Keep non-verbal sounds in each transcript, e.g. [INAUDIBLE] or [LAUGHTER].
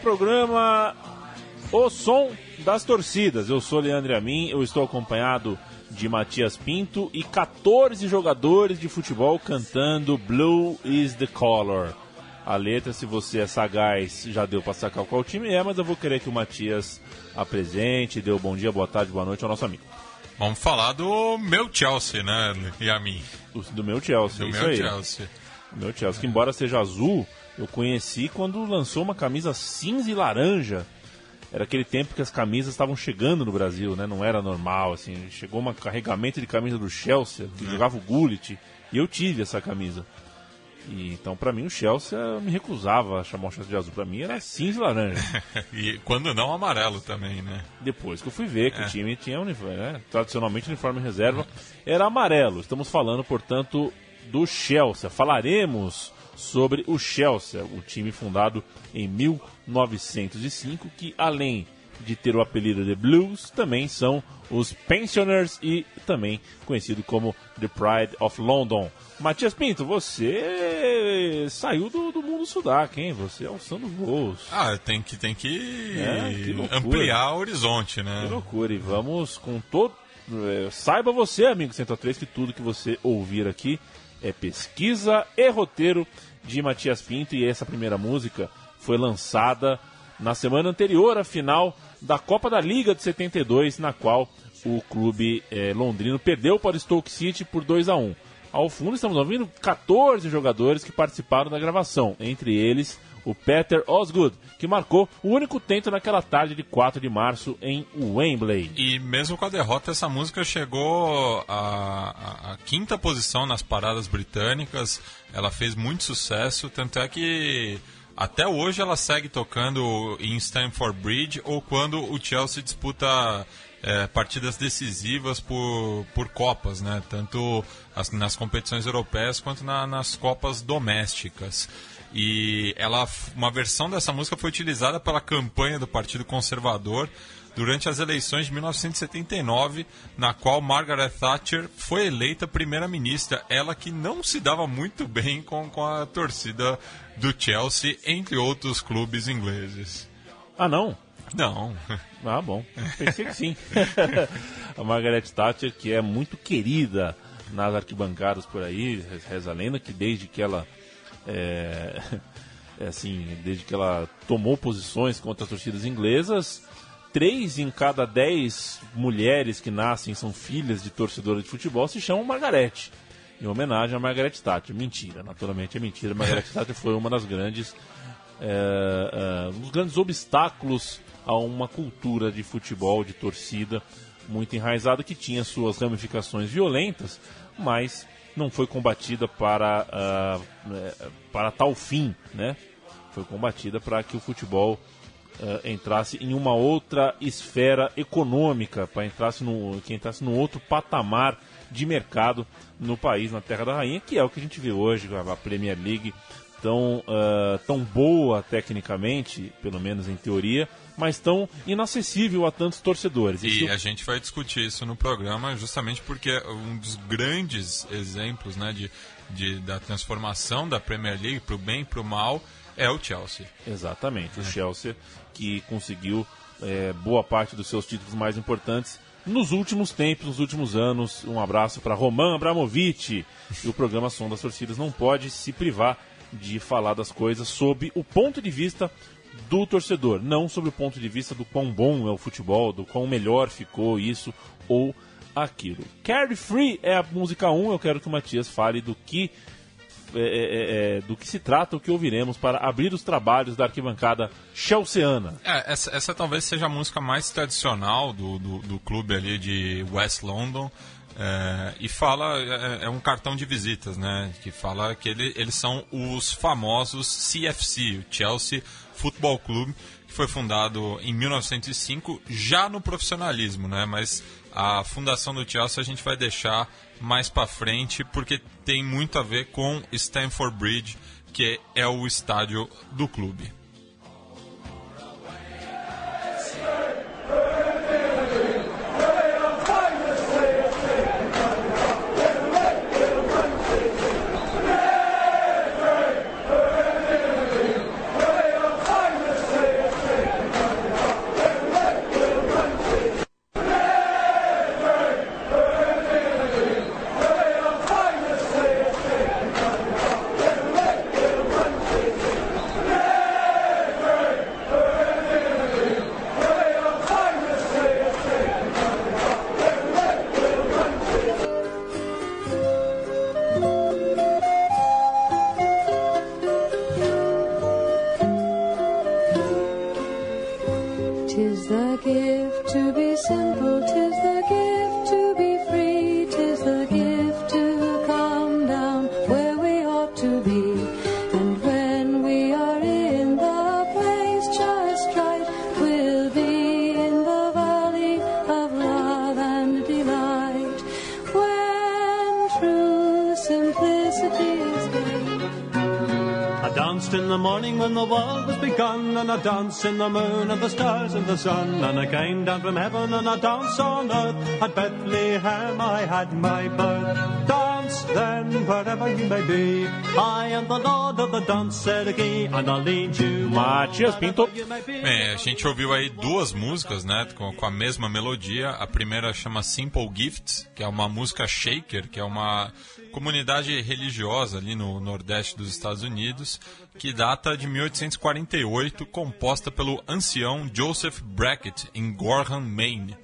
Programa O Som das Torcidas. Eu sou Leandro Amin, eu estou acompanhado de Matias Pinto e 14 jogadores de futebol cantando Blue is the Color. A letra, se você é sagaz, já deu para sacar qual time é, mas eu vou querer que o Matias apresente, dê o bom dia, boa tarde, boa noite ao nosso amigo. Vamos falar do meu Chelsea, né, Yamin? Do, do meu Chelsea, Do isso meu aí. Chelsea. Meu Chelsea, que embora seja azul, eu conheci quando lançou uma camisa cinza e laranja. Era aquele tempo que as camisas estavam chegando no Brasil, né? Não era normal, assim. Chegou um carregamento de camisa do Chelsea, que jogava o Gullit, e eu tive essa camisa. E, então, pra mim, o Chelsea eu me recusava a chamar o Chelsea de azul. Pra mim era cinza e laranja. [LAUGHS] E quando não, amarelo também, né? Depois que eu fui ver que É. o time tinha uniforme, né? tradicionalmente uniforme reserva era amarelo. Estamos falando, portanto, do Chelsea. Falaremos sobre o Chelsea, o time fundado em 1905, que além de ter o apelido de Blues, também são os Pensioners e também conhecido como The Pride of London. Matias Pinto, você saiu do, do mundo sudaca, hein? Você alçando voos. Ah, tem que, tem que, É, que ampliar o horizonte, né? Que loucura, e vamos com todo. É, saiba você, amigo Central 3, que tudo que você ouvir aqui é pesquisa e roteiro de Matias Pinto. E essa primeira música foi lançada na semana anterior à final da Copa da Liga de 72, na qual o clube eh, londrino perdeu para o Stoke City por 2 a 1 Ao fundo, estamos ouvindo 14 jogadores que participaram da gravação, entre eles o Peter Osgood, que marcou o único tento naquela tarde de 4 de março em Wembley. E mesmo com a derrota, essa música chegou à, à- à quinta posição nas paradas britânicas. Ela fez muito sucesso, tanto é que até hoje ela segue tocando em Stamford Bridge ou quando o Chelsea disputa é, partidas decisivas por, por Copas, né? tanto as- nas competições europeias quanto na- nas Copas domésticas. E ela, uma versão dessa música foi utilizada pela campanha do Partido Conservador durante as eleições de 1979, na qual Margaret Thatcher foi eleita primeira-ministra, ela que não se dava muito bem com, com a torcida do Chelsea, entre outros clubes ingleses. Ah, não? Não. Ah, bom. [LAUGHS] Pensei que sim. [LAUGHS] a Margaret Thatcher, que é muito querida nas arquibancadas por aí, reza a lenda que desde que ela é, é assim, desde que ela tomou posições contra as torcidas inglesas, três em cada dez mulheres que nascem são filhas de torcedoras de futebol se chamam Margarete. Em homenagem a Margaret Thatcher. Mentira, naturalmente é mentira. Margaret [LAUGHS] Thatcher foi uma das grandes é, é, um dos grandes obstáculos a uma cultura de futebol, de torcida muito enraizada, que tinha suas ramificações violentas, mas não foi combatida para, é, para tal fim, né? Foi combatida para que o futebol ah, entrasse em uma outra esfera econômica, para entrasse no, que entrasse num outro patamar de mercado no país, na Terra da Rainha, que é o que a gente vê hoje, a Premier League tão, ah, tão boa tecnicamente, pelo menos em teoria, mas tão inacessível a tantos torcedores. E Isso- a gente vai discutir isso no programa justamente porque um dos grandes exemplos né, de, de- da transformação da Premier League para o bem e para o mal é o Chelsea. Exatamente, o Chelsea que conseguiu eh, boa parte dos seus títulos mais importantes nos últimos tempos, nos últimos anos. Um abraço para Roman Abramovich. E o programa Som das Torcidas não pode se privar de falar das coisas sob o ponto de vista do torcedor, não sobre o ponto de vista do quão bom é o futebol, do quão melhor ficou isso ou aquilo. Carry Free é a música 1, eu quero que o Matias fale do que é, é, é, do que se trata o que ouviremos para abrir os trabalhos da arquibancada chelseana. É, essa, essa, talvez seja a música mais tradicional do, do, do clube ali de West London. É, e fala, é, é, um cartão de visitas, né? Que fala que ele, eles são os famosos CFC, o Chelsea Football Club, que foi fundado em 1905, já no profissionalismo, né? Mas a fundação do Chelsea a gente vai deixar mais para frente, porque tem muito a ver com Stamford Bridge, que é o estádio do clube. the gift to be simple. And the world has begun, and I dance in the moon and the stars and the sun. And I came down from heaven and I dance on earth. At Bethlehem I had my birth. Then wherever you may be. I am the Lord of the dance, and I'll lead you. Matias Pinto. Bem, a gente ouviu aí duas músicas, né, com, com a mesma melodia. A primeira chama Simple Gifts, que é uma música shaker, que é uma comunidade religiosa ali no nordeste dos Estados Unidos, que data de 1848, composta pelo ancião Joseph Brackett, em Gorham, Maine.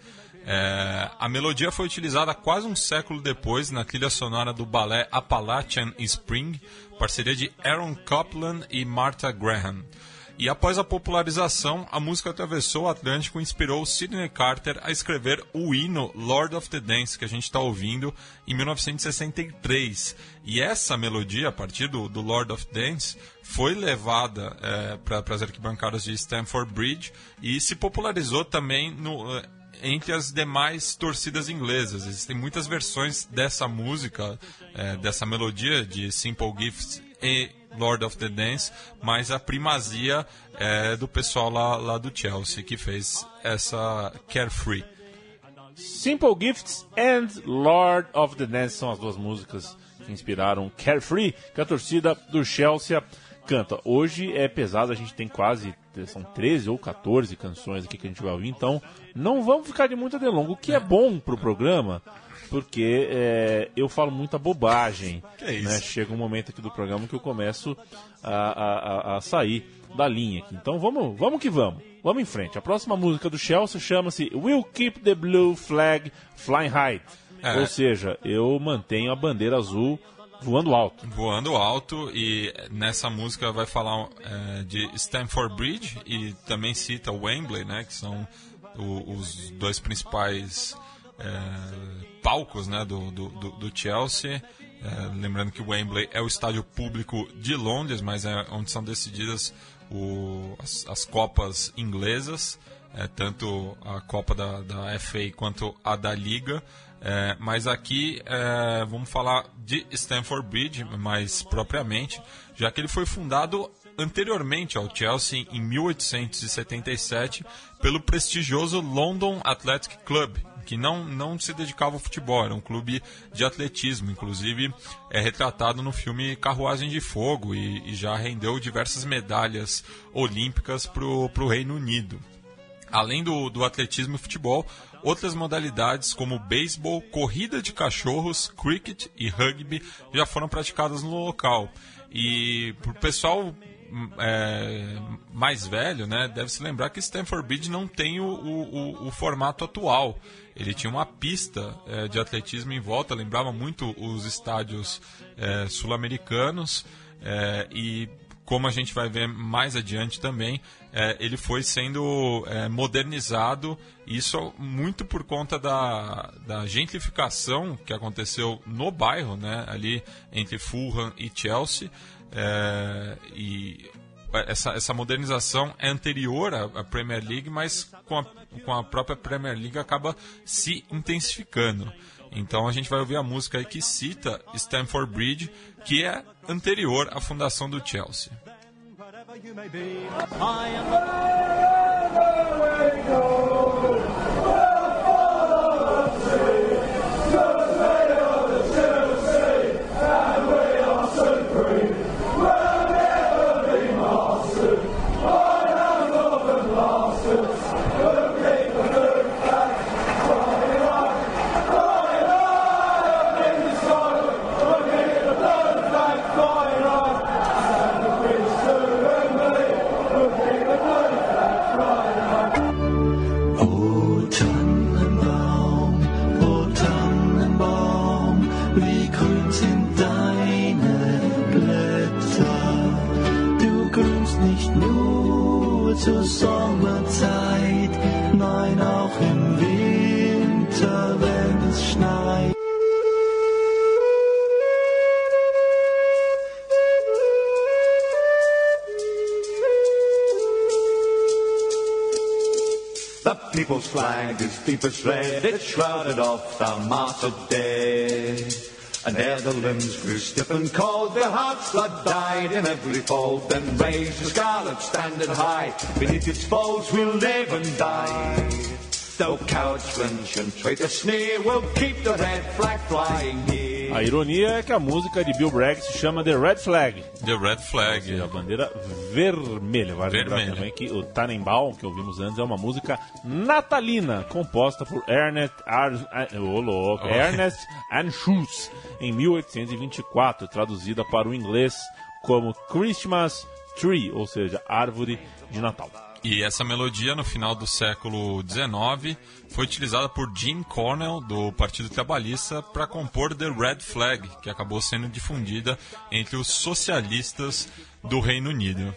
É, a melodia foi utilizada quase um século depois na trilha sonora do balé Appalachian Spring, parceria de Aaron Copland e Martha Graham. E após a popularização, a música atravessou o Atlântico e inspirou Sidney Carter a escrever o hino Lord of the Dance, que a gente está ouvindo em 1963. E essa melodia, a partir do, do Lord of Dance, foi levada é, para as arquibancadas de Stamford Bridge e se popularizou também no, é, entre as demais torcidas inglesas. Existem muitas versões dessa música, é, dessa melodia de Simple Gifts e Lord of the Dance, mas a primazia é do pessoal lá, lá do Chelsea que fez essa Carefree. Simple Gifts and Lord of the Dance são as duas músicas que inspiraram Carefree, que a torcida do Chelsea canta. Hoje é pesado, a gente tem quase são 13 ou 14 canções aqui que a gente vai ouvir, então não vamos ficar de muita delonga, o que é bom pro programa porque é, eu falo muita bobagem. É né? Chega um momento aqui do programa que eu começo a, a, a, sair da linha aqui. Então vamos, vamos que vamos. Vamos em frente. A próxima música do Chelsea chama-se We'll Keep the Blue Flag Flying High. É. Ou seja, eu mantenho a bandeira azul voando alto. Voando alto e nessa música vai falar é, de Stamford Bridge e também cita Wembley, né, que são o, os dois principais é, palcos né, do, do, do Chelsea. É, lembrando que Wembley é o estádio público de Londres, mas é onde são decididas o, as, as, Copas inglesas, é, tanto a Copa da, da FA quanto a da Liga. É, mas aqui é, vamos falar de Stamford Bridge mais propriamente, já que ele foi fundado anteriormente ao Chelsea em 1877 pelo prestigioso London Athletic Club, que não, não se dedicava ao futebol, era um clube de atletismo, inclusive é retratado no filme Carruagem de Fogo e, e já rendeu diversas medalhas olímpicas para o Reino Unido. Além do, do atletismo e futebol, outras modalidades como beisebol, corrida de cachorros, cricket e rugby já foram praticadas no local. E para o pessoal é, mais velho, né, deve se lembrar que Stanford Bridge não tem o, o, o formato atual. Ele tinha uma pista é, de atletismo em volta, lembrava muito os estádios é, sul-americanos é, e como a gente vai ver mais adiante também, é, ele foi sendo é, modernizado, isso muito por conta da, da gentrificação que aconteceu no bairro, né, ali entre Fulham e Chelsea. É, e essa, essa modernização é anterior à, Premier League, mas com a, com a própria Premier League acaba se intensificando. Então a gente vai ouvir a música que cita Stamford Bridge, que é anterior à fundação do Chelsea. O people's flag is deepest red, it shrouded off the martyred dead. And ere the limbs grew stiff and cold, their hearts blood died in every fold. Then raised the scarlet standard high, beneath its folds we'll live and die. Though cowards flinch and traitors sneer, we'll keep the red flag flying. A ironia é que a música de Bill Bragg se chama The Red Flag, The Red Flag. ou seja, a bandeira vermelha. Vai lembrar também que o Tannenbaum, que ouvimos antes, é uma música natalina, composta por Ernest, Ar... Ô, louco, Oh. Ernest Anschutz, em 1824, traduzida para o inglês como Christmas Tree, ou seja, árvore de Natal. E essa melodia, no final do século XIX, foi utilizada por Jim Cornell, do Partido Trabalhista, para compor The Red Flag, que acabou sendo difundida entre os socialistas do Reino Unido.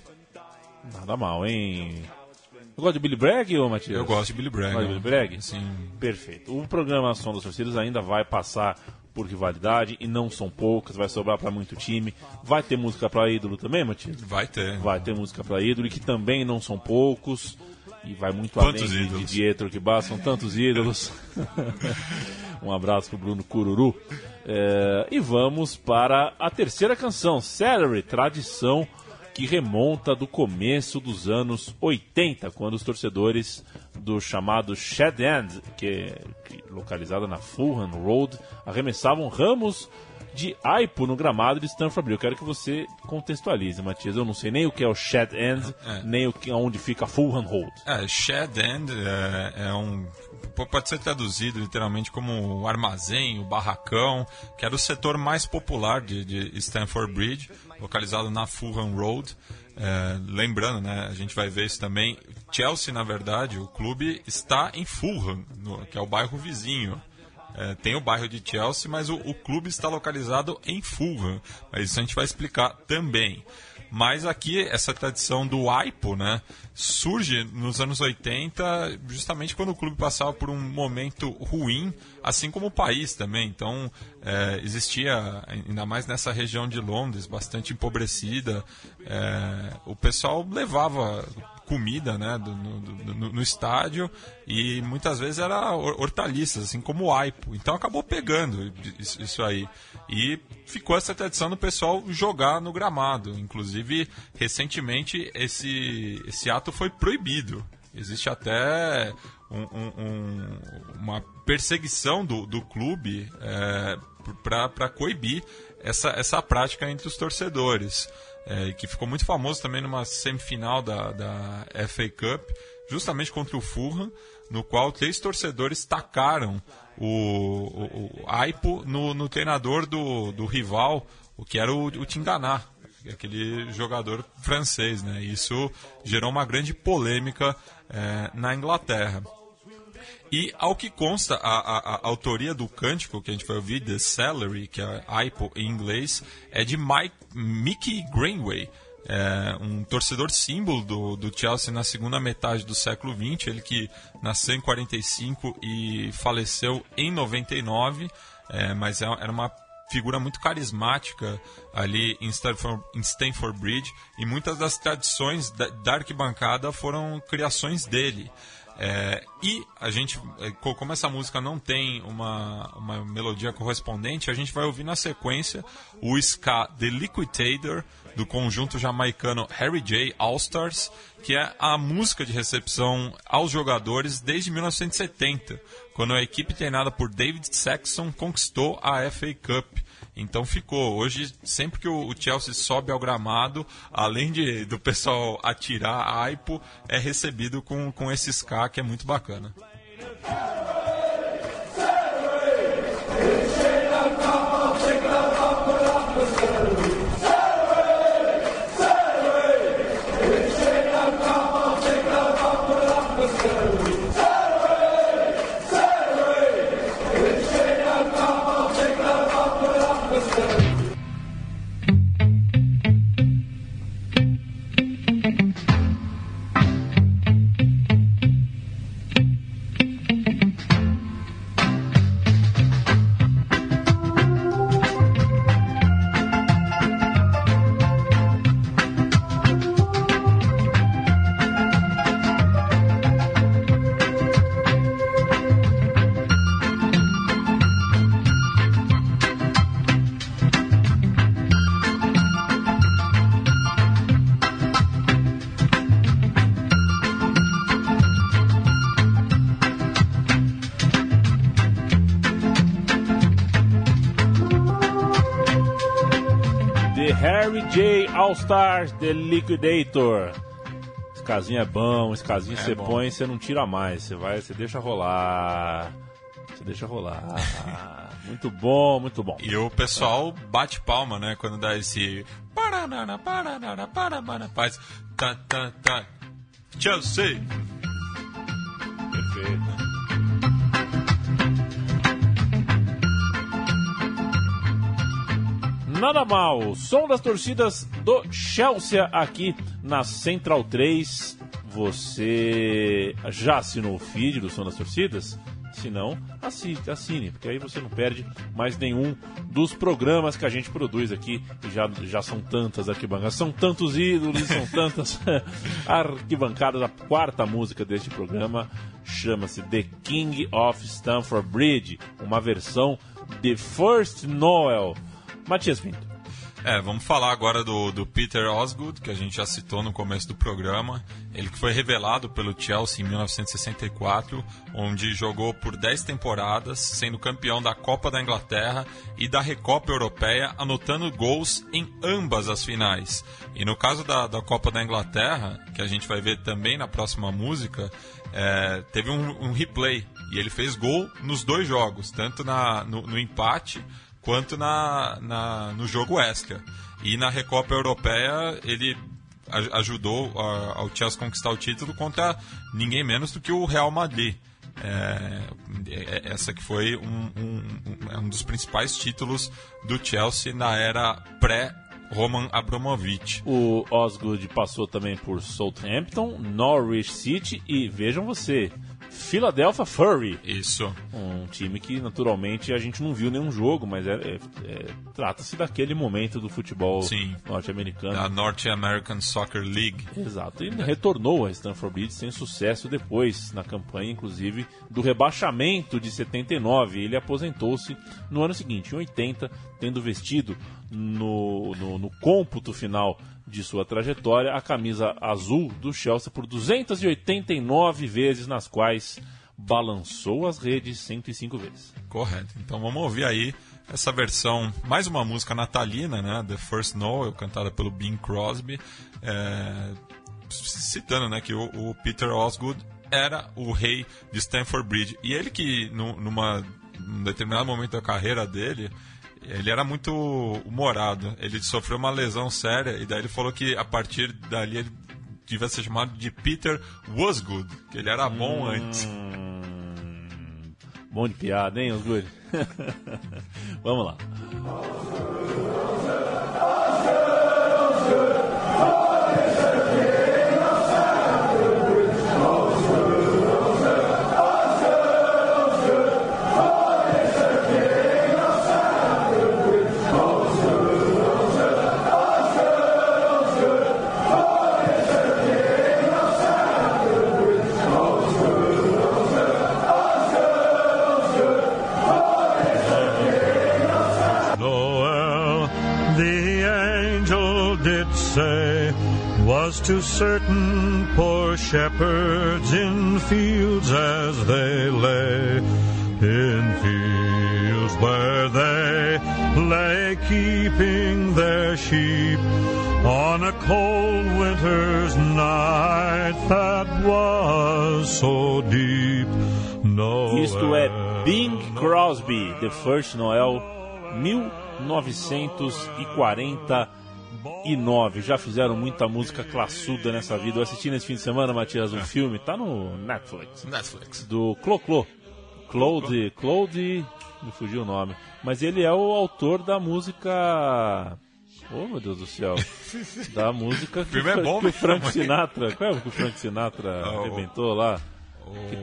Nada mal, hein? Eu gosto de Billy Bragg, ô Matias? Eu gosto de Billy Bragg. Gosta de Billy Bragg? Sim. Perfeito. O programa Som das Torcidas ainda vai passar por rivalidade e não são poucas, vai sobrar para muito time. Vai ter música para ídolo também, Matias? Vai ter. Vai ter música para ídolo e que também não são poucos. E vai muito Quantos além de- de ídolos? Pietro que são tantos ídolos. [LAUGHS] um abraço pro Bruno Cururu. É, e vamos para a terceira canção, Celery, tradição que remonta do começo dos anos 80, quando os torcedores do chamado Shed End, que é que- localizada na Fulham Road, arremessavam ramos de aipo no gramado de Stamford Bridge. Eu quero que você contextualize, Matias. Eu não sei nem o que é o Shed End, É. nem o que, onde fica Fulham Road. É, shed end é, é um. Pode ser traduzido literalmente como o armazém, o barracão, que era o setor mais popular de, de Stamford Bridge, localizado na Fulham Road. É, lembrando, né, a gente vai ver isso também. Chelsea, na verdade, o clube está em Fulham, no- que é o bairro vizinho. É, tem o bairro de Chelsea, mas o, o clube está localizado em Fulham. Mas isso a gente vai explicar também. Mas aqui, essa tradição do AIPO, né, surge nos anos 80, justamente quando o clube passava por um momento ruim, assim como o país também. Então, é, existia, ainda mais nessa região de Londres, bastante empobrecida, é, o pessoal levava comida né, do- no, do- no- estádio e muitas vezes era hor- hortaliças, assim como o aipo. Então acabou pegando isso, aí. E ficou essa tradição do pessoal jogar no gramado. Inclusive, recentemente, esse, esse ato foi proibido. Existe até um- um- um- uma perseguição do, do clube para coibir essa, essa prática entre os torcedores é, que ficou muito famoso também numa semifinal da, da FA Cup, justamente contra o Fulham, no qual três torcedores tacaram o, o, o Aipo no, no treinador do, do rival, o que era o, o Tinganá. aquele jogador francês, né? Isso gerou uma grande polêmica é, na Inglaterra. E ao que consta, a, a, a, autoria do cântico que a gente vai ouvir, The Salary, que é Aipo em inglês, é de Mike, Mickey Greenway, é, um torcedor símbolo do, do Chelsea na segunda metade do século XX, ele que nasceu em 45 e faleceu em 99, é, mas é, era uma figura muito carismática ali em Stanford, em Stanford Bridge e muitas das tradições da, da arquibancada foram criações dele. É, e a gente, é, como essa música não tem uma, uma melodia correspondente, a gente vai ouvir na sequência o ska The Liquidator do conjunto jamaicano Harry J All Stars, que é a música de recepção aos jogadores desde 1970, quando a equipe treinada por David Saxon conquistou a FA Cup. Então ficou. Hoje, sempre que o, Chelsea sobe ao gramado, além de, do pessoal atirar a aipo, é recebido com, com esse ska que é muito bacana. All Stars The Liquidator. Esse casinho é bom, esse casinho é você bom. põe, você não tira mais, você vai, você deixa rolar. Você deixa rolar. [LAUGHS] muito bom, muito bom. E o pessoal bate palma, né, quando dá esse paranana, paranana, paranana, faz tá tá. Chelsea. Perfeito. Nada mal, som das torcidas do Chelsea aqui na Central 3. Você já assinou o feed do Som das Torcidas? Se não, assine, assine, porque aí você não perde mais nenhum dos programas que a gente produz aqui. E já, já são tantas arquibancadas, são tantos ídolos, são [LAUGHS] tantas [LAUGHS] arquibancadas. A quarta música deste programa chama-se The King of Stamford Bridge, uma versão de First Noel Matias Pinto. É, vamos falar agora do, do Peter Osgood, que a gente já citou no começo do programa. Ele que foi revelado pelo Chelsea em 1964, onde jogou por 10 temporadas, sendo campeão da Copa da Inglaterra e da Recopa Europeia, anotando gols em ambas as finais. E no caso da, da Copa da Inglaterra, que a gente vai ver também na próxima música, é, teve um, um, replay e ele fez gol nos dois jogos, tanto na, no, no empate quanto na, na, no jogo extra. E na Recopa Europeia ele ajudou a, ao Chelsea conquistar o título contra ninguém menos do que o Real Madrid. É, é essa que foi um, um, um, é um dos principais títulos do Chelsea na era pré Roman Abramovich. O Osgood passou também por Southampton, Norwich City e vejam você, Philadelphia Furry. Isso. Um time que naturalmente a gente não viu nenhum jogo, mas é, é, é trata-se daquele momento do futebol norte-americano. Da North American Soccer League. Exato. E retornou a Stanford Bridge sem sucesso depois, na campanha, inclusive, do rebaixamento de 79. Ele aposentou-se no ano seguinte, em 80, tendo vestido no, no, no cômputo final de sua trajetória a camisa azul do Chelsea por 289 vezes, nas quais balançou as redes 105 vezes. Correto. Então vamos ouvir aí essa versão, mais uma música natalina, né? The First Noel, cantada pelo Bing Crosby, é, citando né, que o, o, Peter Osgood era o rei de Stamford Bridge. E ele que, no, numa, num determinado momento da carreira dele, ele era muito humorado. Ele sofreu uma lesão séria e daí ele falou que a partir dali ele devia ser chamado de Peter Wasgood, que ele era bom antes. Hum, bom de piada, hein, Osguri? [LAUGHS] Vamos lá. To certain poor shepherds in fields as they lay, in fields where they lay keeping their sheep on a cold winter's night that was so deep. Noel. Isto é Bing Crosby, The First Noel, 1949. Já fizeram muita música classuda nessa vida. Eu assisti nesse fim de semana, Matias, um filme, tá no Netflix, Netflix. do Clo-Clo. Claude, Claude, me fugiu o nome. Mas ele é o autor da música... Oh, meu Deus do céu. [LAUGHS] Da música que, filme é bom que o mesmo, Frank? Sinatra... Qual é o que o Frank Sinatra o- arrebentou lá?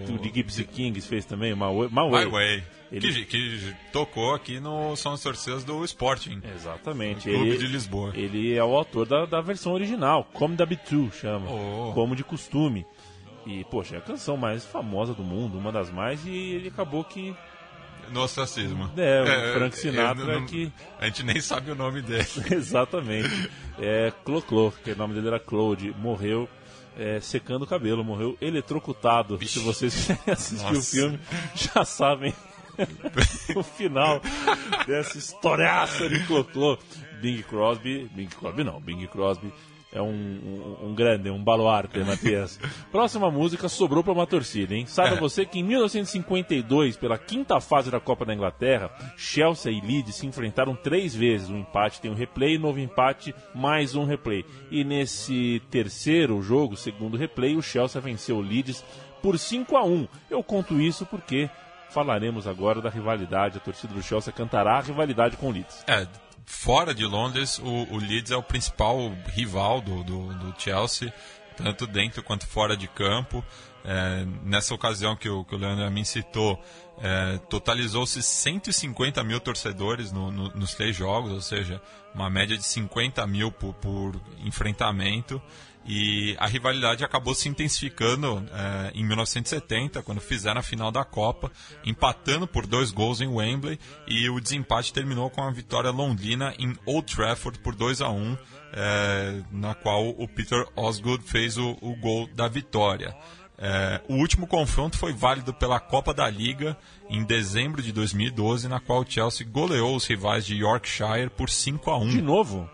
Que o de Gypsy Kings fez também, My Way. My Way. My Way. Ele- Que, que tocou aqui no São Torcidas do Sporting. Exatamente. Clube ele, de Lisboa. Ele é o autor da, da versão original, Como da Bitu, chama. Oh. Como de costume. E, poxa, é a canção mais famosa do mundo, uma das mais, e ele acabou que. No ostracismo. É, o Frank Sinatra eu não- que- A gente nem sabe o nome dele. [LAUGHS] Exatamente. É Clo-Clo, que o nome dele era Claude, morreu é, secando o cabelo, morreu eletrocutado. Se vocês [LAUGHS] quiserem assistir o filme, já sabem [LAUGHS] o final dessa historiaça de Clo-Clo. Bing Crosby, Bing Crosby não, Bing Crosby é um, um, um grande, um baluarte, Matias. [LAUGHS] Próxima música sobrou para uma torcida, hein? Saiba É. você que em 1952, pela quinta fase da Copa da Inglaterra, Chelsea e Leeds se enfrentaram três vezes. Um empate tem um replay, novo empate, mais um replay. E nesse terceiro jogo, segundo replay, o Chelsea venceu o Leeds por 5 a 1 Eu conto isso porque falaremos agora da rivalidade. A torcida do Chelsea cantará a rivalidade com o Leeds. É, fora de Londres, o, o Leeds é o principal rival do, do, do Chelsea, tanto dentro quanto fora de campo. É, nessa ocasião que o, que o Leandro me citou, é, totalizou-se 150 mil torcedores no- no- nos três jogos, ou seja, uma média de 50 mil por, por enfrentamento. E a rivalidade acabou se intensificando é, em 1970, quando fizeram a final da Copa, empatando por dois gols em Wembley, e o desempate terminou com a vitória londrina em Old Trafford por 2 a 1 é, na qual o Peter Osgood fez o, o gol da vitória. É, o último confronto foi válido pela Copa da Liga em dezembro de 2012, na qual o Chelsea goleou os rivais de Yorkshire por 5 a 1 De novo,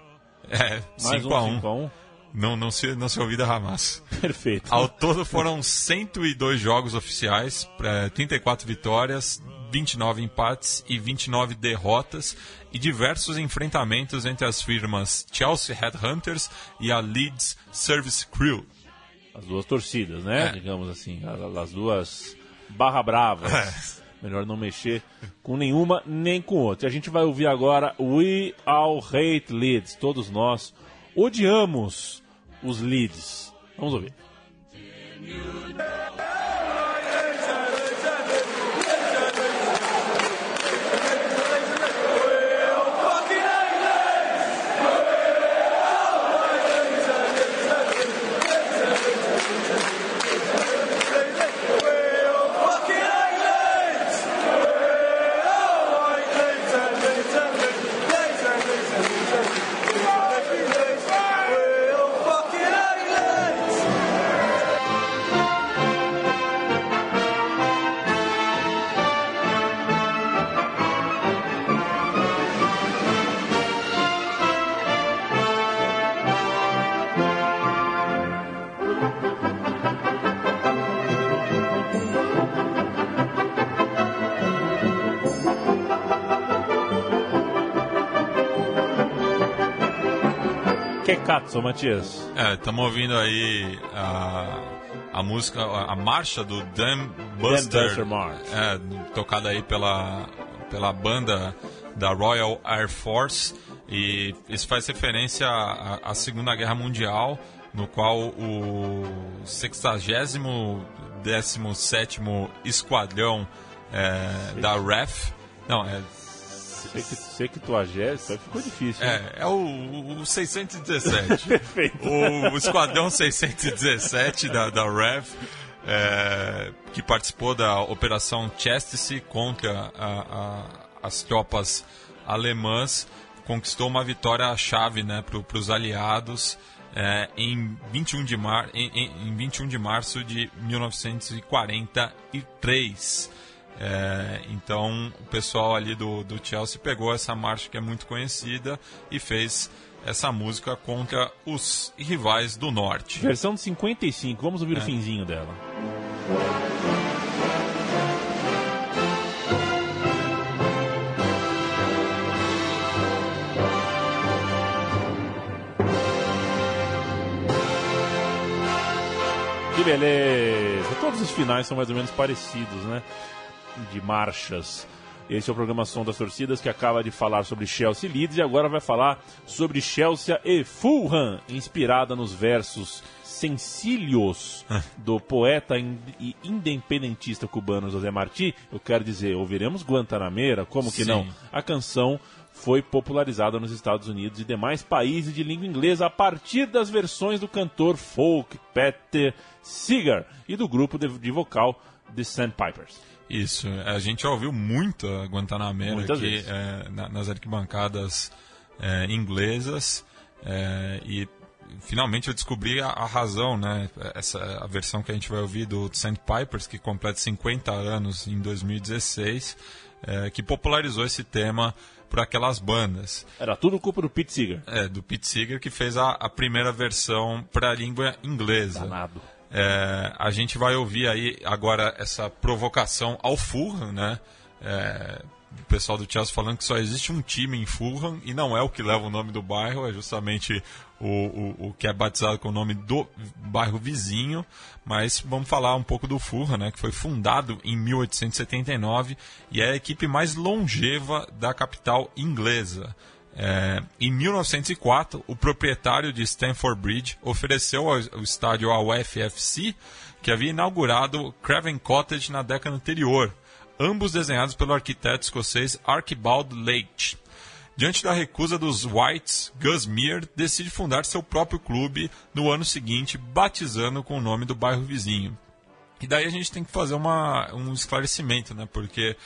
É, mais 5 um a 1 5 a 1 Não, não, se, não se ouviu da Hamas. Perfeito. Ao todo foram 102 jogos oficiais, eh, 34 vitórias, 29 empates e 29 derrotas e diversos enfrentamentos entre as firmas Chelsea Headhunters e a Leeds Service Crew. As duas torcidas, né? É. Digamos assim, as duas barra bravas. É. Melhor não mexer com nenhuma nem com outra. E a gente vai ouvir agora We All Hate Leeds. Todos nós odiamos os Leeds. Vamos ouvir. Que cazzo, Matias? É, estamos ouvindo aí a, a música, a, a marcha do Dan Buster, March. é, tocada aí pela, pela banda da Royal Air Force e isso faz referência à, à Segunda Guerra Mundial, no qual o 67 Esquadrão é, da RAF, não, é Sectuagésimo, ficou difícil. é, é o, o 617. [LAUGHS] Perfeito. o, o Esquadrão 617 da, da REV, é, que participou da Operação Chastity contra a- a- as tropas alemãs, conquistou uma vitória-chave né, para os aliados é, em, 21 de mar, em, em- em 21 de março de 1943. É, então o pessoal ali do, do Chelsea pegou essa marcha que é muito conhecida e fez essa música contra os rivais do norte. Versão de 55, vamos ouvir o finzinho dela. Que beleza! Todos os finais são mais ou menos parecidos, né? De marchas. Esse é o programa Som das Torcidas que acaba de falar sobre Chelsea Leeds e agora vai falar sobre Chelsea e Fulham, inspirada nos versos sencilhos do poeta e independentista cubano José Martí. Eu quero dizer, ouviremos Guantanameira, como que Sim. não? A canção foi popularizada nos Estados Unidos e demais países de língua inglesa a partir das versões do cantor folk Peter Seeger e do grupo de, de vocal The Sandpipers. Isso, a gente já ouviu muito a Guantanameira Muitas aqui é, na- nas arquibancadas é, inglesas é, e finalmente eu descobri a, a razão, né? Essa a versão que a gente vai ouvir do Sandpipers, que completa 50 anos em 2016, é, que popularizou esse tema por aquelas bandas. Era tudo culpa do Pete Seeger. É, do Pete Seeger, que fez a, a primeira versão para a língua inglesa. Danado. É, a gente vai ouvir aí agora essa provocação ao Fulham, né? É, o pessoal do Chelsea falando que só existe um time em Fulham e não é o que leva o nome do bairro, é justamente o, o, o que é batizado com o nome do bairro vizinho. Mas vamos falar um pouco do Fulham, né? Que foi fundado em 1879 e é a equipe mais longeva da capital inglesa. É, em 1904, o proprietário de Stamford Bridge ofereceu ao, estádio ao FFC, que havia inaugurado Craven Cottage na década anterior, ambos desenhados pelo arquiteto escocês Archibald Leitch. Diante da recusa dos Whites, Gus Mears decide fundar seu próprio clube no ano seguinte, batizando com o nome do bairro vizinho. E daí a gente tem que fazer uma, um esclarecimento, né? Porque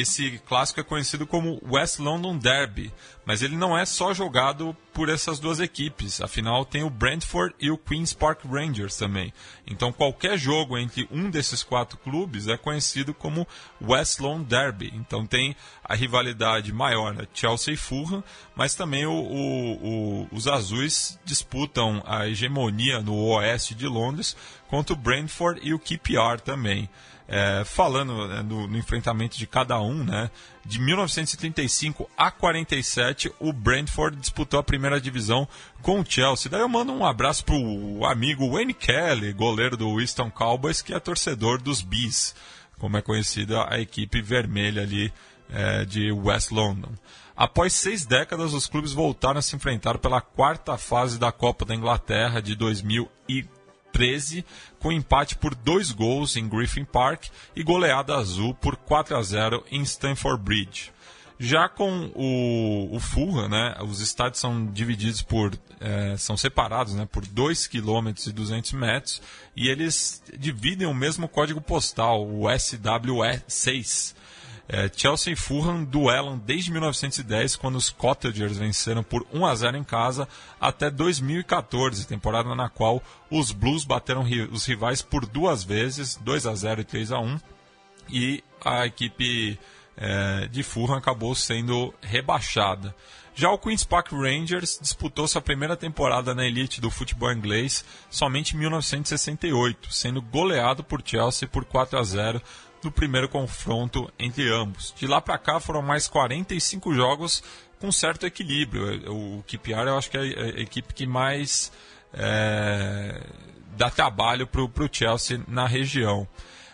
esse clássico é conhecido como West London Derby, mas ele não é só jogado por essas duas equipes. Afinal, tem o Brentford e o Queen's Park Rangers também. Então, qualquer jogo entre um desses quatro clubes é conhecido como West London Derby. Então, tem a rivalidade maior, né? Chelsea e Fulham, mas também o- o- o- os azuis disputam a hegemonia no oeste de Londres contra o Brentford e o QPR também. É, falando né, no, no enfrentamento de cada um, né? De 1935 a 47, o Brentford disputou a primeira divisão com o Chelsea. Daí eu mando um abraço pro amigo Wayne Kelly, goleiro do Winston Cowboys, que é torcedor dos Bees, como é conhecida a equipe vermelha ali é, de West London. Após seis décadas, os clubes voltaram a se enfrentar pela quarta fase da Copa da Inglaterra de 2013, com empate por dois gols em Griffin Park e goleada azul por 4 a 0 em Stamford Bridge. Já com o, o Fulham, né, os estádios são divididos por, eh, são separados né, por 2 km e 200 metros e eles dividem o mesmo código postal, o SWE6. É, Chelsea e Fulham duelam desde 1910, quando os Cottagers venceram por 1 a 0 em casa, até 2014, temporada na qual os Blues bateram os rivais por duas vezes, 2 a 0 e 3 a 1 e a equipe é, de Fulham acabou sendo rebaixada. Já o Queen's Park Rangers disputou sua primeira temporada na elite do futebol inglês somente em 1968, sendo goleado por Chelsea por 4 a 0 no primeiro confronto entre ambos. De lá para cá foram mais 45 jogos com certo equilíbrio. O QPR eu acho que é a equipe que mais é, dá trabalho para o Chelsea na região.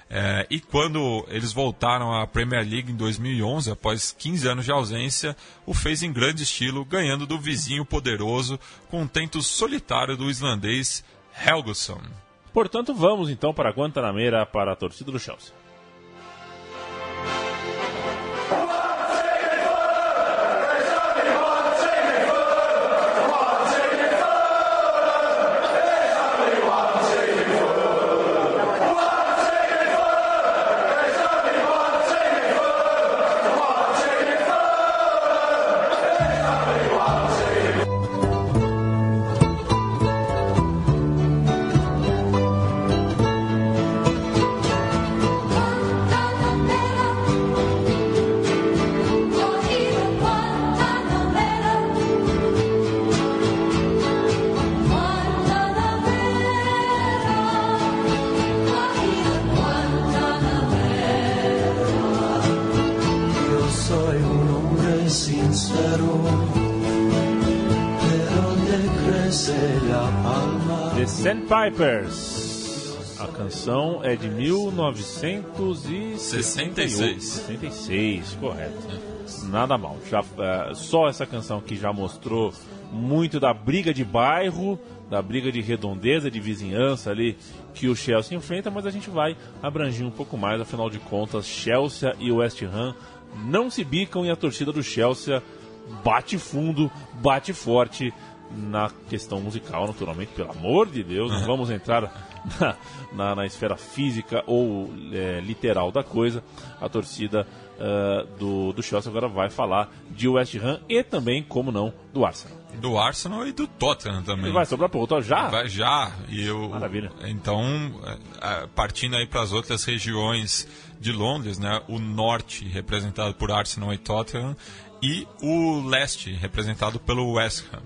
É, e quando eles voltaram à Premier League em 2011, após 15 anos de ausência, o fez em grande estilo, ganhando do vizinho poderoso com um solitário do islandês Helgusson. Portanto, vamos então para Guantanameira para a torcida do Chelsea. Bye. The Sandpipers. A canção é de 1966. 66, correto. Nada mal. Já, é, só essa canção que já mostrou muito da briga de bairro, da briga de redondeza, de vizinhança ali que o Chelsea enfrenta, mas a gente vai abranger um pouco mais, afinal de contas, Chelsea e West Ham não se bicam e a torcida do Chelsea bate fundo, bate forte na questão musical, naturalmente, pelo amor de Deus, não vamos entrar na, na, na esfera física ou é, literal da coisa. A torcida ah, do, do Chelsea agora vai falar de West Ham e também, como não, do Arsenal. Do Arsenal e do Tottenham também. Ele vai sobrar para outro já? Vai já. E eu, Maravilha. Então, é, é, partindo aí para as outras regiões de Londres, né? O norte, representado por Arsenal e Tottenham, e o leste, representado pelo West Ham.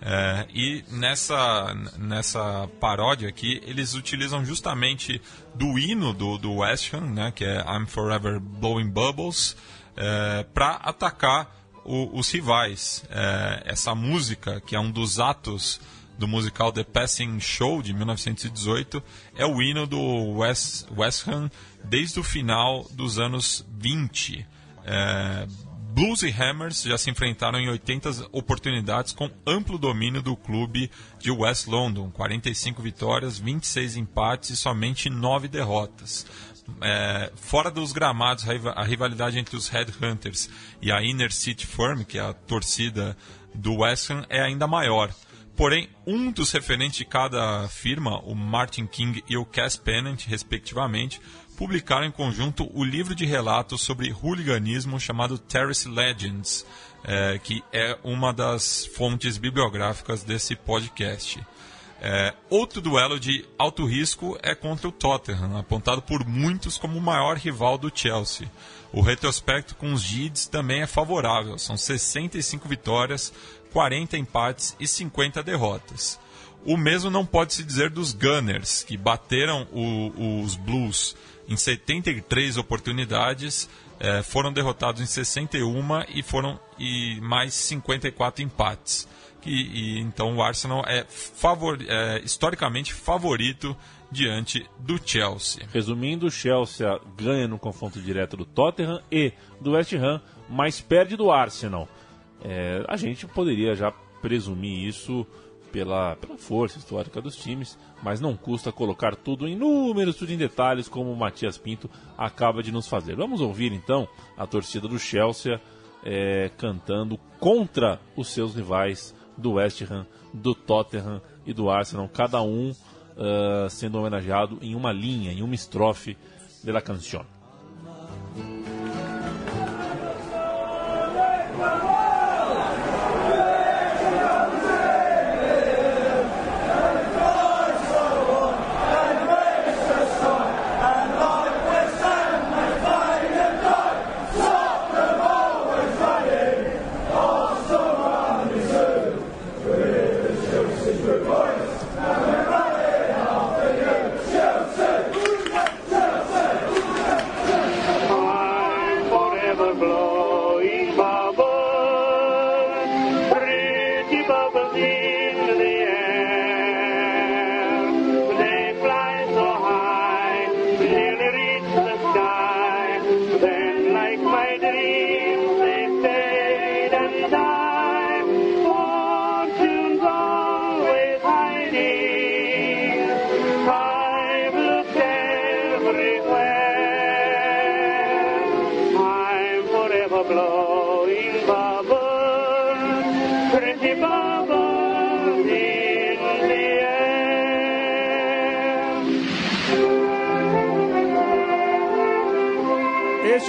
É, e nessa, nessa paródia aqui, eles utilizam justamente do hino do, do West Ham, né, que é I'm Forever Blowing Bubbles, para atacar o- os rivais. É, essa música, que é um dos atos do musical The Passing Show de 1918, é o hino do West, West Ham desde o final dos anos 20. É, Blues e Hammers já se enfrentaram em 80 oportunidades com amplo domínio do clube de West London, 45 vitórias, 26 empates e somente 9 derrotas. É, fora dos gramados, a riva- a rivalidade entre os Headhunters e a Inner City Firm, que é a torcida do West Ham, é ainda maior. Porém, um dos referentes de cada firma, o Martin King e o Cass Pennant, respectivamente, publicaram em conjunto o livro de relatos sobre hooliganismo chamado Terrace Legends, eh, que é uma das fontes bibliográficas desse podcast. É, outro duelo de alto risco é contra o Tottenham, apontado por muitos como o maior rival do Chelsea. O retrospecto com os Gids também é favorável, são 65 vitórias, 40 empates e 50 derrotas. O mesmo não pode se dizer dos Gunners, que bateram o- os Blues em 73 oportunidades, eh, foram derrotados em 61 e foram e mais 54 empates. Que, e, então o Arsenal é, é historicamente favorito diante do Chelsea. Resumindo, o Chelsea ganha no confronto direto do Tottenham e do West Ham, mas perde do Arsenal. É, a gente poderia já presumir isso pela, pela força histórica dos times, mas não custa colocar tudo em números, tudo em detalhes, como o Matias Pinto acaba de nos fazer. Vamos ouvir então a torcida do Chelsea é, cantando contra os seus rivais do West Ham, do Tottenham e do Arsenal, cada um ah, sendo homenageado em uma linha, em uma estrofe da canção.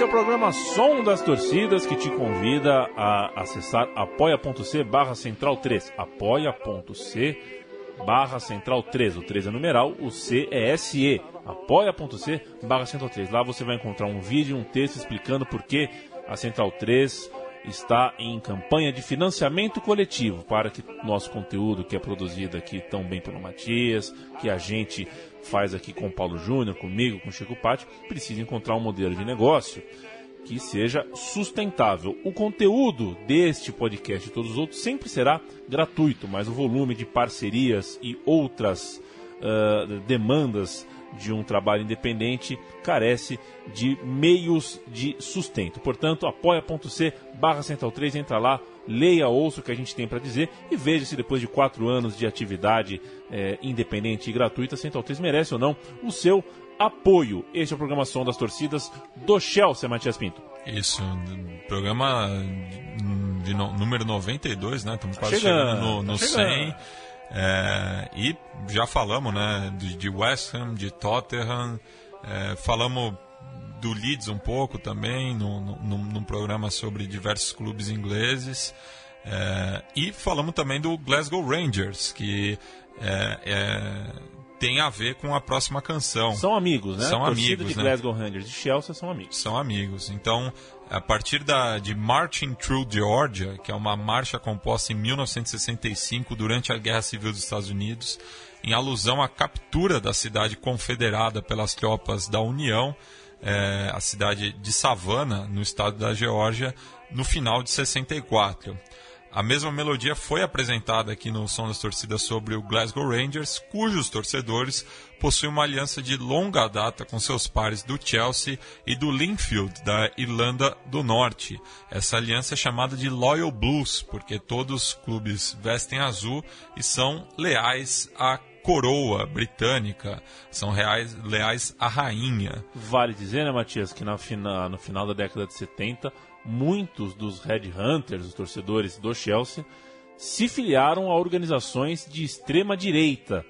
Este é o programa Som das Torcidas que te convida a acessar apoia.c barra central 3. apoia.c barra central 3. O 3 é numeral, o C é SE. apoia.c barra central 3. Lá você vai encontrar um vídeo e um texto explicando por que a Central 3 está em campanha de financiamento coletivo para que nosso conteúdo que é produzido aqui tão bem pelo Matias, que a gente faz aqui com o Paulo Júnior, comigo, com o Chico Patti, precisa encontrar um modelo de negócio que seja sustentável. O conteúdo deste podcast e todos os outros sempre será gratuito, mas o volume de parcerias e outras uh, demandas de um trabalho independente carece de meios de sustento. Portanto, apoia.c barra Central 3, entra lá, leia, ouça o que a gente tem para dizer e veja se depois de quatro anos de atividade é, independente e gratuita, Central 3 merece ou não o seu apoio. Este é o programa Som das Torcidas do Chelsea, Matias Pinto. Isso, programa de no, número 92, né? Estamos quase chegando, chegando no, no tá 100. É, e já falamos né, de, de West Ham, de Tottenham, é, falamos do Leeds um pouco também, no, no, num programa sobre diversos clubes ingleses. É, e falamos também do Glasgow Rangers, que é, é, tem a ver com a próxima canção. São amigos, né? São Torcida amigos, de né? Glasgow Rangers de Chelsea são amigos. São amigos. Então, a partir da, de Marching Through Georgia, que é uma marcha composta em 1965 durante a Guerra Civil dos Estados Unidos, em alusão à captura da cidade confederada pelas tropas da União, é, a cidade de Savannah, no estado da Geórgia, no final de 64. A mesma melodia foi apresentada aqui no Som das Torcidas sobre o Glasgow Rangers, cujos torcedores possuem uma aliança de longa data com seus pares do Chelsea e do Linfield, da Irlanda do Norte. Essa aliança é chamada de Loyal Blues, porque todos os clubes vestem azul e são leais à coroa britânica, são reais, leais à rainha. Vale dizer, né, Matias, que na fina, no final da década de 70, muitos dos Red Hunters, os torcedores do Chelsea, se filiaram a organizações de extrema direita,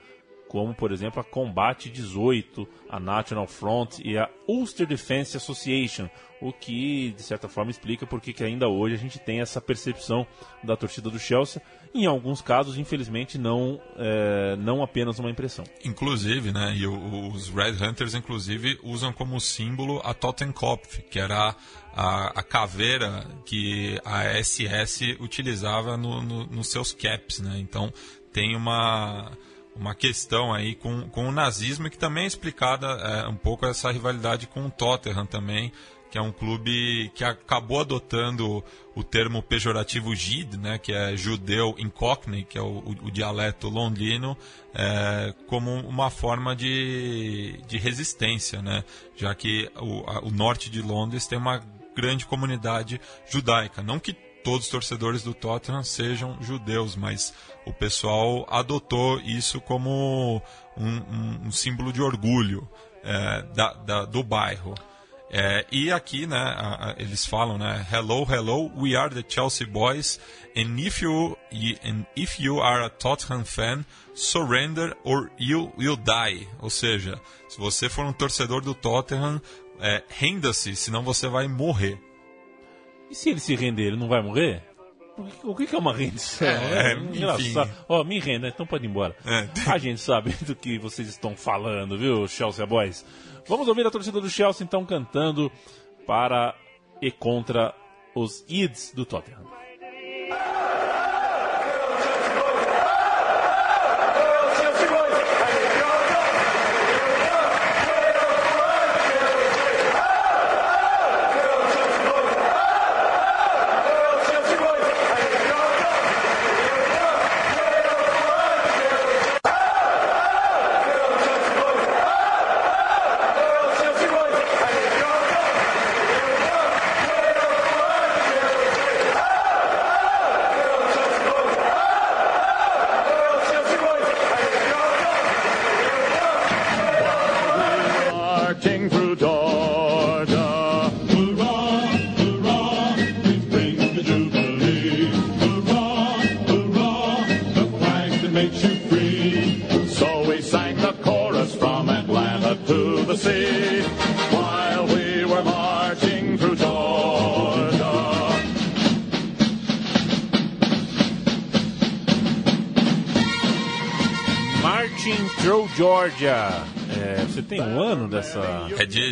como por exemplo a Combate 18, a National Front e a Ulster Defense Association, o que de certa forma explica por que ainda hoje a gente tem essa percepção da torcida do Chelsea, em alguns casos, infelizmente, não, é, não apenas uma impressão. Inclusive, né, e os Red Hunters, inclusive, usam como símbolo a Totenkopf, que era a, a caveira que a SS utilizava no- no- nos seus caps, né? Então, tem uma, uma questão aí com, com o nazismo que também é explicada é, um pouco essa rivalidade com o Tottenham também, que é um clube que acabou adotando o termo pejorativo Jid, né, que é judeu em Cockney, que é o, o- o dialeto londrino, é, como uma forma de, de resistência, né, já que o, a- o norte de Londres tem uma grande comunidade judaica. Não que todos os torcedores do Tottenham sejam judeus, mas o pessoal adotou isso como um, um- um símbolo de orgulho é, da- da- do bairro. É, e aqui, né, a- a- eles falam, né, hello, hello, we are the Chelsea boys, and if you and if you are a Tottenham fan, surrender or you will die. Ou seja, se você for um torcedor do Tottenham, é, renda-se, senão você vai morrer. E se ele se render, ele não vai morrer? O que, é uma rendição? É, É, enfim. engraçado. Ó, me renda, então pode ir embora. É. A gente sabe do que vocês estão falando, viu, Chelsea Boys? Vamos ouvir a torcida do Chelsea então cantando para e contra os Ids do Tottenham.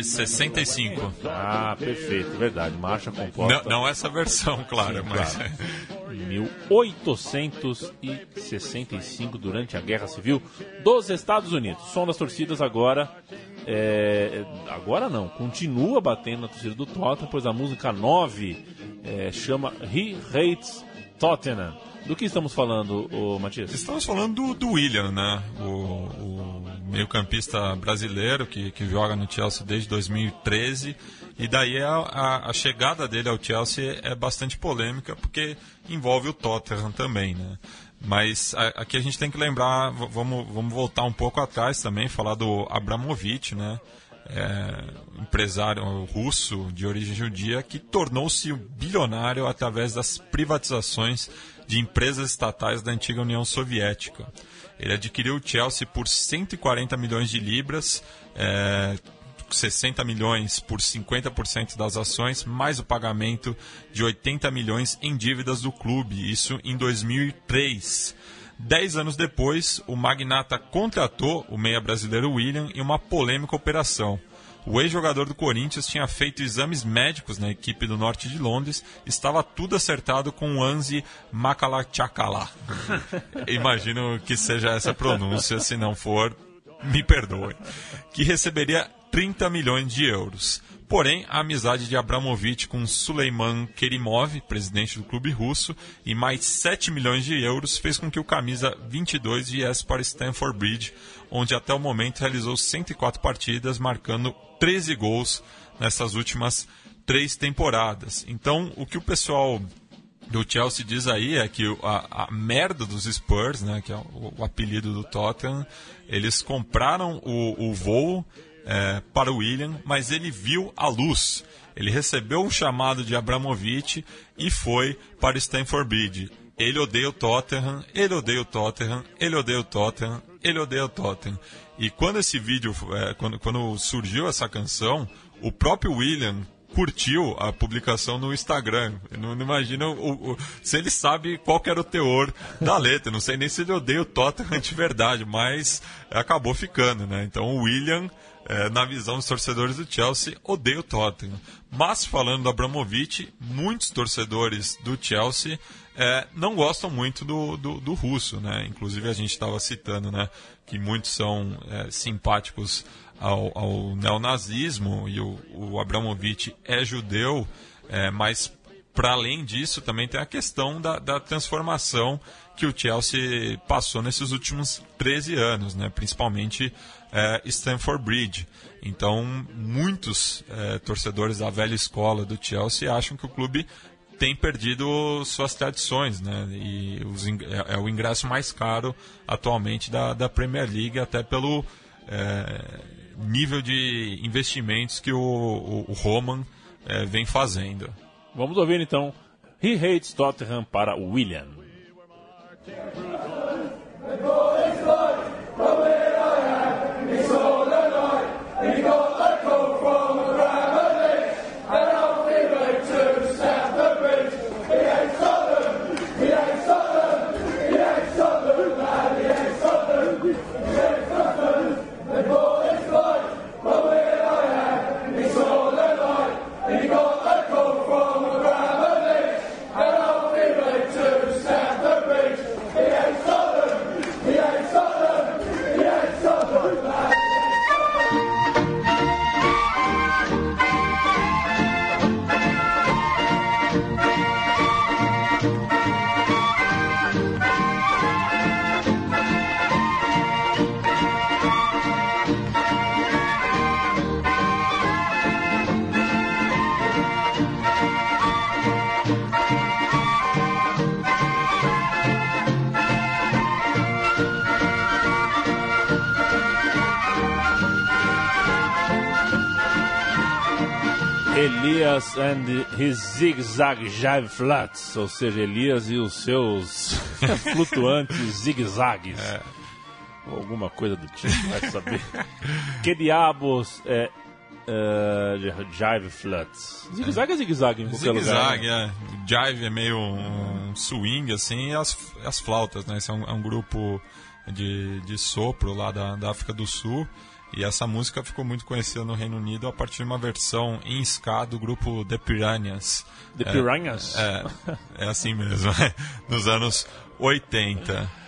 65. Ah, perfeito, verdade. Marcha composta. Não, não essa versão, claro, Sim, mas. claro. 1865, durante a Guerra Civil dos Estados Unidos. Som das torcidas agora. é, agora não, continua batendo na torcida do Tottenham, pois a música 9 é, chama He Hates Tottenham. Do que estamos falando, ô, Matias? Estamos falando do, do William, né? O, o meio-campista brasileiro que, que joga no Chelsea desde 2013. E daí a, a, a chegada dele ao Chelsea é bastante polêmica, porque envolve o Tottenham também, né? Mas a, aqui a gente tem que lembrar, vamos, vamos voltar um pouco atrás também, falar do Abramovich, né? É, empresário russo de origem judia que tornou-se bilionário através das privatizações de empresas estatais da antiga União Soviética. Ele adquiriu o Chelsea por 140 milhões de libras, é, 60 milhões por 50% das ações, mais o pagamento de 80 milhões em dívidas do clube, isso em 2003. Dez anos depois, o magnata contratou o meia brasileiro William em uma polêmica operação. O ex-jogador do Corinthians tinha feito exames médicos na equipe do norte de Londres, estava tudo acertado com o Anzi Makalachakala. [LAUGHS] Imagino que seja essa pronúncia, se não for, me perdoe. Que receberia 30 milhões de euros. Porém, a amizade de Abramovich com Suleiman Kerimov, presidente do clube russo, e mais 7 milhões de euros fez com que o camisa 22 viesse para Stamford Bridge, onde até o momento realizou 104 partidas, marcando 13 gols nessas últimas três temporadas. Então, o que o pessoal do Chelsea diz aí é que a, a merda dos Spurs, né, que é o, o apelido do Tottenham, eles compraram o, o voo é, para o William, mas ele viu a luz. Ele recebeu um chamado de Abramovich e foi para o Stamford Bridge. Ele odeia o Tottenham, ele odeia o Tottenham, ele odeia o Tottenham, ele odeia o Tottenham. E quando esse vídeo, é, quando, quando surgiu essa canção, o próprio William curtiu a publicação no Instagram. Eu não, não imagino o, o- se ele sabe qual era o teor da [LAUGHS] letra. Não sei nem se ele odeia o Tottenham de verdade, mas acabou ficando, né? Então o William, eh, na visão dos torcedores do Chelsea, odeia o Tottenham. Mas falando do Abramovich, muitos torcedores do Chelsea eh, não gostam muito do, do, do russo, né? Inclusive a gente estava citando, né? Que muitos são eh, simpáticos ao, ao neonazismo e o, o Abramovich é judeu, é, mas para além disso também tem a questão da, da transformação que o Chelsea passou nesses últimos 13 anos, né? principalmente é, Stamford Bridge. Então, muitos é, torcedores da velha escola do Chelsea acham que o clube tem perdido suas tradições, né? E os é, é o ingresso mais caro atualmente da, da Premier League, até pelo é, nível de investimentos que o, o, o Roman é, vem fazendo. Vamos ouvir então He Hates Tottenham para William. Elias and his zigzag jive flats, ou seja, Elias e os seus [LAUGHS] flutuantes zigue-zagues. Ou alguma coisa do tipo, vai saber. [LAUGHS] que diabos é, é jive flats? Zigue-zague é zigue-zague em qualquer lugar. Zigue-zague, né? é. Jive é meio um swing, assim, e as, as flautas, né? Esse é um, é um grupo de, de sopro lá da, da África do Sul. E essa música ficou muito conhecida no Reino Unido a partir de uma versão em ska do grupo The Piranhas. The Piranhas? É, é, é assim mesmo, nos anos 80.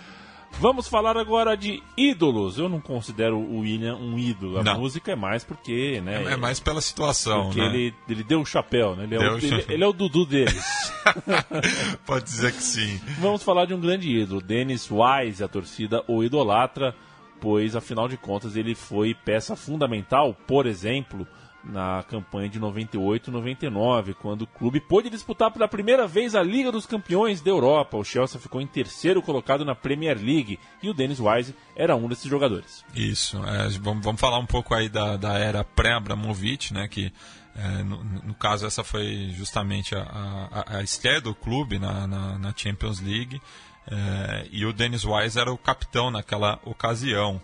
Vamos falar agora de ídolos. Eu não considero o William um ídolo. A Não. música é mais porque, né? É mais pela situação, porque né? ele, ele deu o chapéu, né? Ele é, Deu o, ele, ele é o Dudu deles. [LAUGHS] Pode dizer que sim. Vamos falar de um grande ídolo, Dennis Wise, a torcida o idolatra, pois afinal de contas ele foi peça fundamental, por exemplo, na campanha de 98-99, quando o clube pôde disputar pela primeira vez a Liga dos Campeões da Europa. O Chelsea ficou em terceiro colocado na Premier League e o Dennis Wise era um desses jogadores. Isso. é, vamos, vamos falar um pouco aí da, da era pré-Abramovich, né? Que é, no, no caso essa foi justamente a, a, a estreia do clube na, na, na Champions League. É, e o Dennis Wise era o capitão naquela ocasião.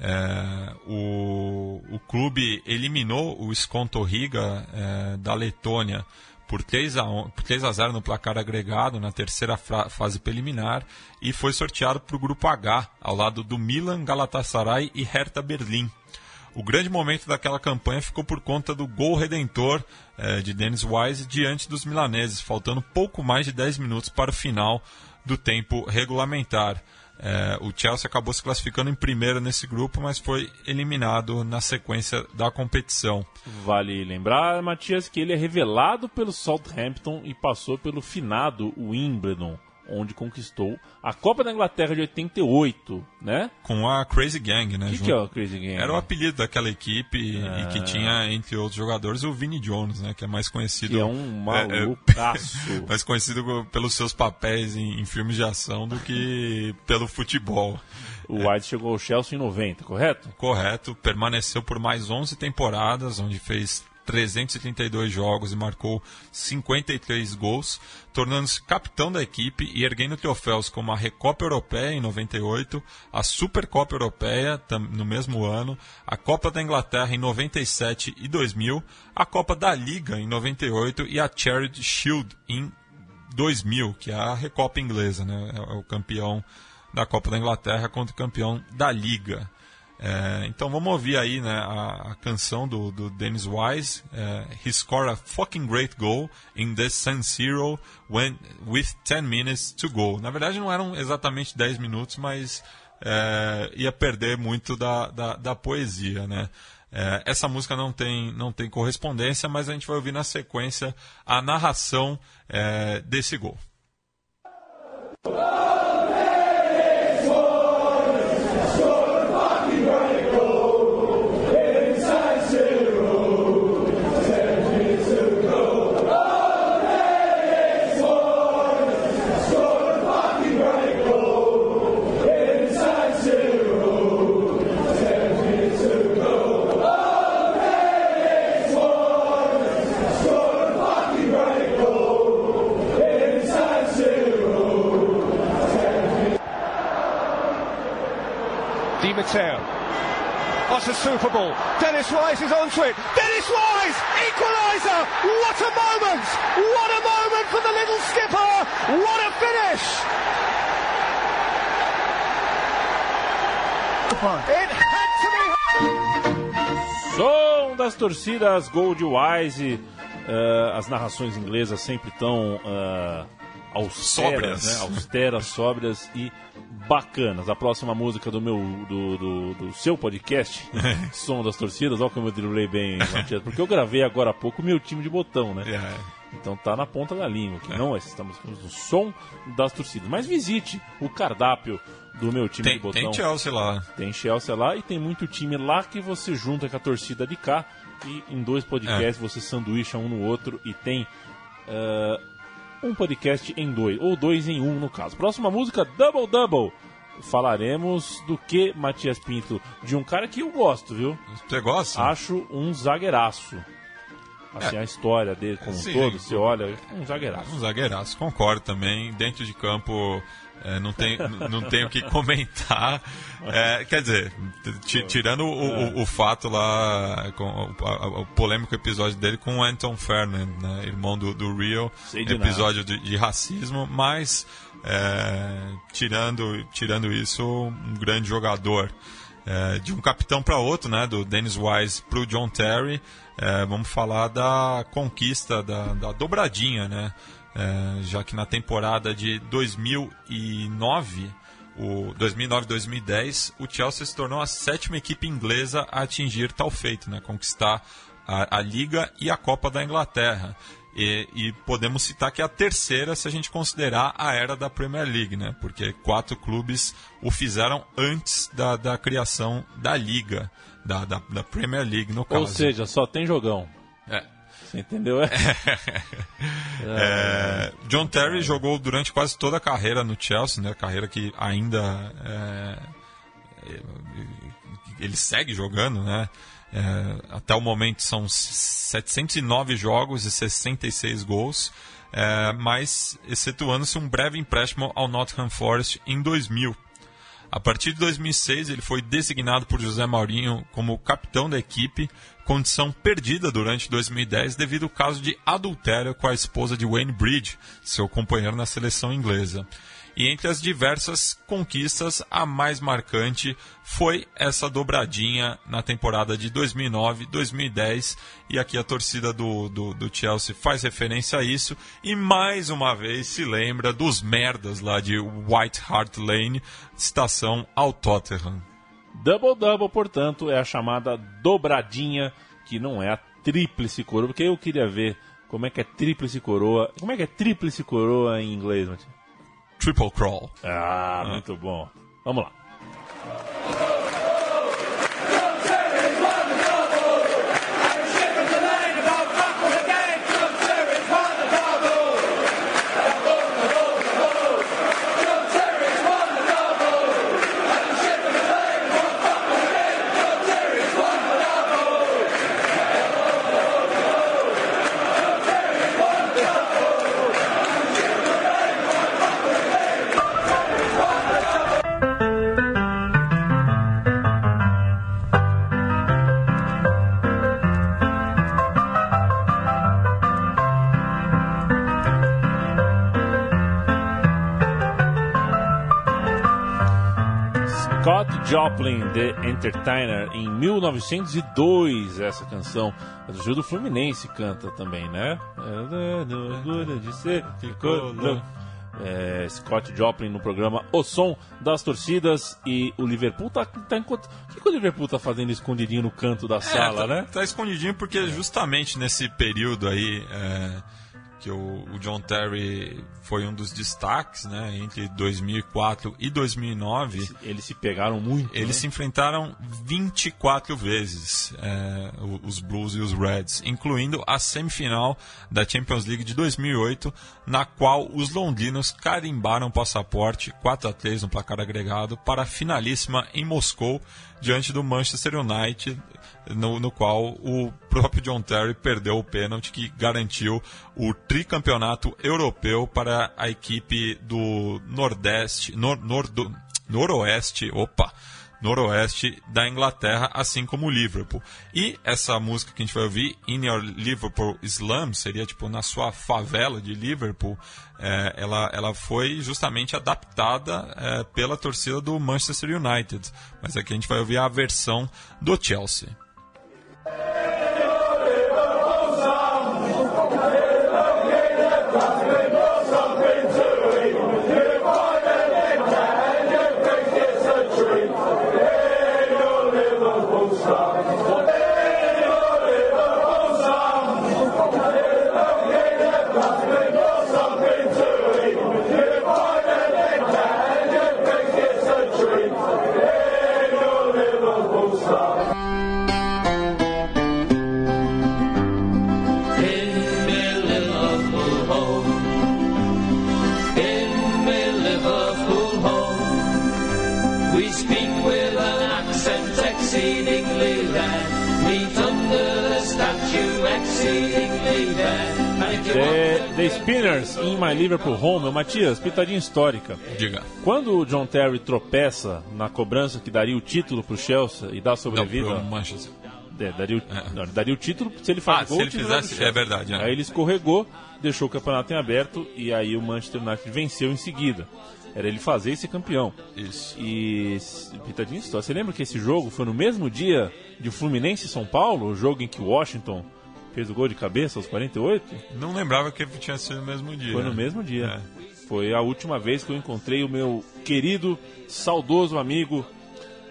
É, o, o clube eliminou o Skonto Riga é, da Letônia por 3 a, on- por 3 a 0 no placar agregado na terceira fase preliminar e foi sorteado para o grupo H, ao lado do Milan, Galatasaray e Hertha Berlim. O grande momento daquela campanha ficou por conta do gol redentor eh, de Dennis Wise diante dos milaneses, faltando pouco mais de 10 minutos para o final do tempo regulamentar. Eh, o Chelsea acabou se classificando em primeiro nesse grupo, mas foi eliminado na sequência da competição. Vale lembrar, Matias, que ele é revelado pelo Southampton e passou pelo finado Wimbledon, onde conquistou a Copa da Inglaterra de 88, né? Com a Crazy Gang, né? O que, que é o Crazy Game? Era o apelido daquela equipe e que tinha, entre outros jogadores, o Vinnie Jones, né? Que é mais conhecido... Que é um é, é, malucaço. [LAUGHS] mais conhecido co- pelos seus papéis em, em filmes de ação do que pelo futebol. O White chegou ao Chelsea em 90, correto? Correto, permaneceu por mais 11 temporadas, onde fez 332 jogos e marcou 53 gols, tornando-se capitão da equipe e erguendo troféus como a Recopa Europeia em 98, a Supercopa Europeia no mesmo ano, a Copa da Inglaterra em 97 e 2000, a Copa da Liga em 98 e a Charity Shield em 2000, que é a Recopa inglesa, né? É o campeão da Copa da Inglaterra contra o campeão da Liga. É, então vamos ouvir aí né, a, a canção do, do Dennis Wise. É, He scored a fucking great goal in the San Siro when, with 10 minutes to go. Na verdade não eram exatamente 10 minutos, mas é, ia perder muito da, da, da poesia, né? É, essa música não tem, não tem correspondência, mas a gente vai ouvir na sequência a narração é, desse gol. What a Super Bowl. Dennis Wise is onto it. Dennis Wise! Equaliser! What a moment! What a moment for the little skipper! What a finish! It had to be. Som das torcidas Gold Wise. eh, as narrações inglesas sempre tão eh, austeras, Sóbrias. né? austeras, sóbrias e bacanas. A próxima música do meu do, do, do seu podcast, [LAUGHS] Som das Torcidas, olha como eu driblei bem, Matias, porque eu gravei agora há pouco o meu time de botão, né? É, Então tá na ponta da língua, que não estamos no som das torcidas. Mas visite o cardápio do meu time tem, de botão. tem Chelsea lá. Tem Chelsea lá e tem muito time lá que você junta com a torcida de cá e em dois podcasts você sanduícha um no outro e tem eh, um podcast em dois, ou dois em um no caso. Próxima música, Double Double. Falaremos do que, Matias Pinto? De um cara que eu gosto, viu? Você gosta? Acho um zagueiraço. Assim, a história dele como um Sim. todo, você olha, é um zagueiraço. Um zagueiraço, concordo também. Dentro de campo é, não, tem, não tenho o que comentar. É, quer dizer, ti- tirando o, o- o fato lá, com o, o polêmico episódio dele com o Anton Fernand, né, irmão do, do Rio, episódio de, de racismo, mas é, tirando, tirando isso, um grande jogador. É, de um capitão para outro, né, do Dennis Wise para o John Terry, é, vamos falar da conquista, da, da dobradinha, né, é, já que na temporada de 2009, o 2009-2010, o Chelsea se tornou a sétima equipe inglesa a atingir tal feito, né, conquistar a, a Liga e a Copa da Inglaterra. E, e, podemos citar que é a terceira se a gente considerar a era da Premier League, né? Porque quatro clubes o fizeram antes da, da criação da Liga, da, da, da Premier League, no caso. Ou seja, só tem jogão. É. Você [LAUGHS] entendeu? [LAUGHS] É. é, John Terry jogou durante quase toda a carreira no Chelsea, né? Carreira que ainda é, ele segue jogando, né? É, até o momento são 709 jogos e 66 gols, é, mas excetuando-se um breve empréstimo ao Nottingham Forest em 2000. A partir de 2006, ele foi designado por José Mourinho como capitão da equipe, condição perdida durante 2010 devido ao caso de adultério com a esposa de Wayne Bridge, seu companheiro na seleção inglesa. E entre as diversas conquistas, a mais marcante foi essa dobradinha na temporada de 2009-2010. E aqui a torcida do, do, do, Chelsea faz referência a isso. E mais uma vez se lembra dos merdas lá de White Hart Lane, estação ao Tottenham. Double-double, portanto, é a chamada dobradinha, que não é a tríplice coroa. Porque eu queria ver como é que é tríplice coroa. Como é que é tríplice coroa em inglês, Matheus? Triple Crawl. Ah, muito bom. Vamos lá. Joplin, The Entertainer, em 1902, essa canção. A do do Fluminense canta também, né? de ser, é, Scott Joplin no programa O Som das Torcidas e o Liverpool tá, tá enquanto... O que, o Liverpool tá fazendo escondidinho no canto da é, sala, tá, né? Tá escondidinho porque justamente nesse período aí... É que o, o, John Terry foi um dos destaques, né, entre 2004 e 2009. Eles se pegaram muito. Eles né? se enfrentaram 24 vezes, é, os Blues e os Reds, incluindo a semifinal da Champions League de 2008, na qual os londrinos carimbaram o passaporte 4 a 3 no placar agregado para a finalíssima em Moscou diante do Manchester United no, no qual o próprio John Terry perdeu o pênalti que garantiu o tricampeonato europeu para a equipe do Nordeste, nor, nor, do, Noroeste, opa, noroeste da Inglaterra, assim como Liverpool. E essa música que a gente vai ouvir, In Your Liverpool Slum, seria tipo na sua favela de Liverpool, é, ela, ela foi justamente adaptada é, pela torcida do Manchester United. Mas aqui a gente vai ouvir a versão do Chelsea. Spinners in My Liverpool Home. Matias, pitadinha histórica. Diga. Quando o John Terry tropeça na cobrança que daria o título para o Chelsea e dá sobrevida. Não, pro Manchester. É, daria, o, não, daria o título se ele faz Ah, gol. se ele fizesse, é verdade. é. Aí ele escorregou, deixou o campeonato em aberto e aí o Manchester United venceu em seguida. Era ele fazer e ser campeão. Isso. E pitadinha história. Você lembra que esse jogo foi no mesmo dia de Fluminense e São Paulo? O jogo em que o Washington fez o gol de cabeça aos 48? Não lembrava que tinha sido no mesmo dia. Foi no mesmo dia. É. Foi a última vez que eu encontrei o meu querido, saudoso amigo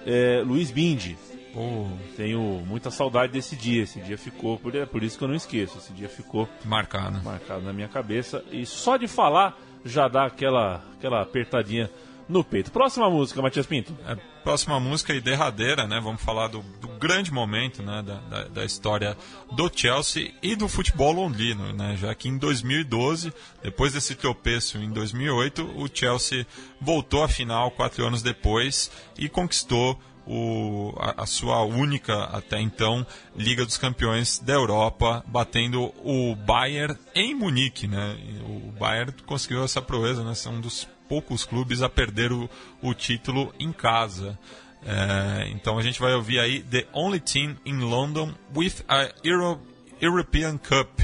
eh, Luiz Bindi. Pô, Tenho muita saudade desse dia. Esse dia ficou, por, é por isso que eu não esqueço. Esse dia ficou marcado. marcado na minha cabeça. E só de falar já dá aquela, aquela apertadinha no peito. Próxima música, Matias Pinto. É, próxima música e derradeira, né? Vamos falar do, do grande momento né? da, da, da história do Chelsea e do futebol londrino, né? Já que em 2012, depois desse tropeço em 2008, o Chelsea voltou à final quatro anos depois e conquistou o, a, a sua única até então Liga dos Campeões da Europa, batendo o Bayern em Munique, né? O Bayern conseguiu essa proeza, né? São um dos poucos clubes a perder o, o título em casa. É, então a gente vai ouvir aí The Only Team in London with a Euro, European Cup.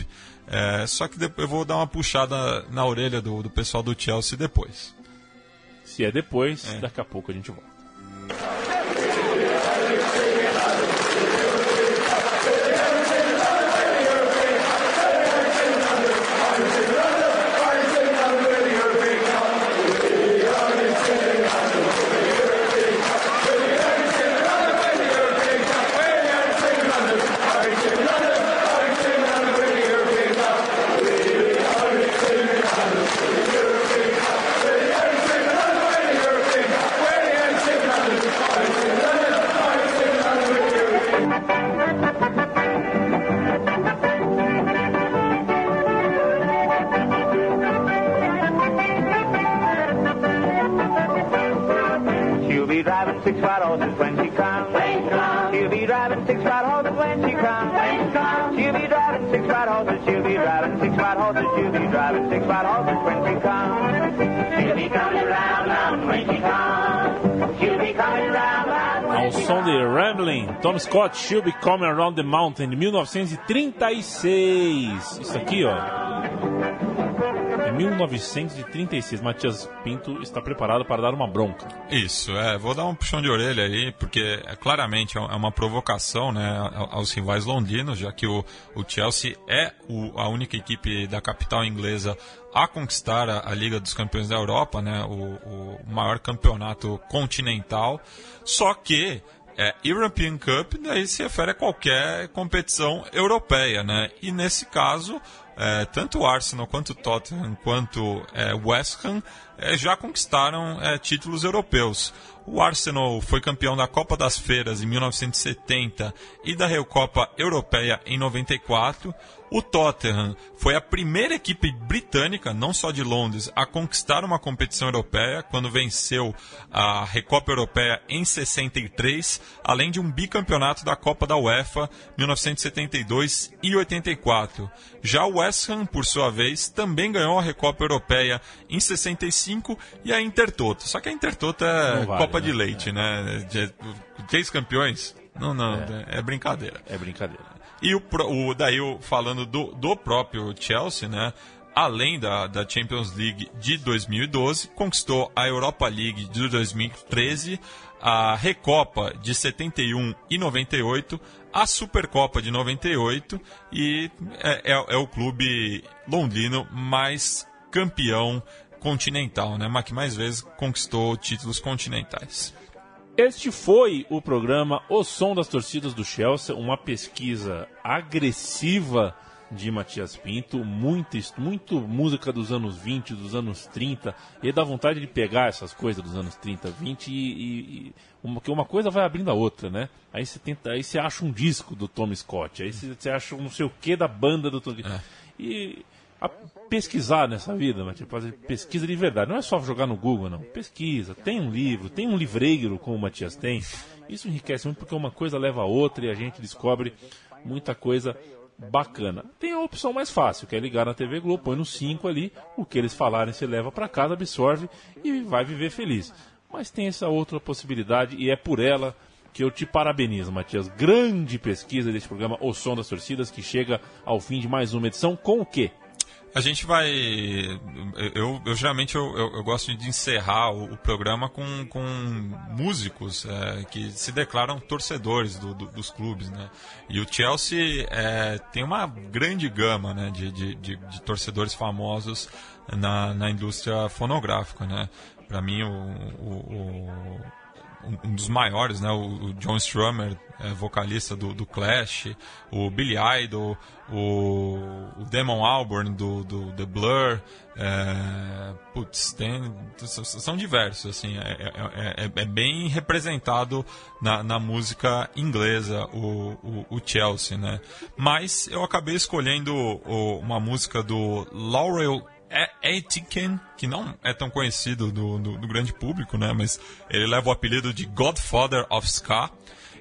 É, só que depois eu vou dar uma puxada na orelha do, do pessoal do Chelsea depois. Se é depois, daqui a pouco a gente volta. Horses. She'll be driving six white horses. She'll be driving six white horses when she comes. She'll be coming round, round when she comes. She'll be coming round, round when Ao som de Rambling, Tom Scott, She'll Be Coming Around the Mountain, de 1936. Isso aqui, ó. É 1936. Matias Pinto está preparado para dar uma bronca. Isso, é, vou dar um puxão de orelha aí, porque é, claramente é uma provocação né, aos rivais londrinos, já que o, o Chelsea é o- a única equipe da capital inglesa a conquistar a, a Liga dos Campeões da Europa, né, o, o maior campeonato continental. Só que é, European Cup daí se refere a qualquer competição europeia, né? E nesse caso, é, tanto o Arsenal quanto o Tottenham quanto é, West Ham é, já conquistaram é, títulos europeus. O Arsenal foi campeão da Copa das Feiras em 1970 e da Recopa Europeia em 94. O Tottenham foi a primeira equipe britânica, não só de Londres, a conquistar uma competição europeia quando venceu a Recopa Europeia em 63, além de um bicampeonato da Copa da UEFA 1972 e 84. Já o West Ham, por sua vez, também ganhou a Recopa Europeia em 65 e a Intertoto. Só que a Intertoto é vale, Copa né? de leite, né? De- Três campeões? Não, não, é brincadeira. É brincadeira. E o, o daí falando do, do próprio Chelsea, né? Além da, da Champions League de 2012, conquistou a Europa League de 2013, a Recopa de 71 e 98, a Supercopa de 98 e é, é- é o clube londrino mais campeão continental, né? Mas que mais vezes conquistou títulos continentais. Este foi o programa O Som das Torcidas do Chelsea, uma pesquisa agressiva de Matias Pinto, muito, muito música dos anos 20, dos anos 30, e dá vontade de pegar essas coisas dos anos 30, 20 e, e, e uma, que uma coisa vai abrindo a outra, né? Aí você tenta, aí você acha um disco do Tom Scott, aí você, você acha um não sei o que da banda do Tom E a pesquisar nessa vida, mas tipo, fazer pesquisa de verdade. Não é só jogar no Google, não. Pesquisa, tem um livro, tem um livreiro como o Matias tem. Isso enriquece muito porque uma coisa leva a outra e a gente descobre muita coisa bacana. Tem a opção mais fácil, que é ligar na TV Globo, põe no 5 ali, o que eles falarem você leva para casa, absorve e vai viver feliz. Mas tem essa outra possibilidade e é por ela que eu te parabenizo, Matias. Grande pesquisa desse programa O Som das Torcidas, que chega ao fim de mais uma edição com o quê? A gente vai. Eu, eu geralmente eu, eu, eu, gosto de encerrar o, o, programa com, com músicos é, que se declaram torcedores do, do, dos clubes, né? E o Chelsea é, tem uma grande gama né, de, de, de, de torcedores famosos na, na indústria fonográfica, né? Para mim o, o um dos maiores, né? O, John Strummer, é, vocalista do, do, Clash, o Billy Idol, o, o Damon Albarn do, do The Blur, é, putz, tem, são diversos, assim, é, é, é, é bem representado na, na música inglesa o, o, o, Chelsea, né? Mas eu acabei escolhendo uma música do Laurel Aitken, que não é tão conhecido do, do, do, grande público, né? Mas ele leva o apelido de Godfather of Ska.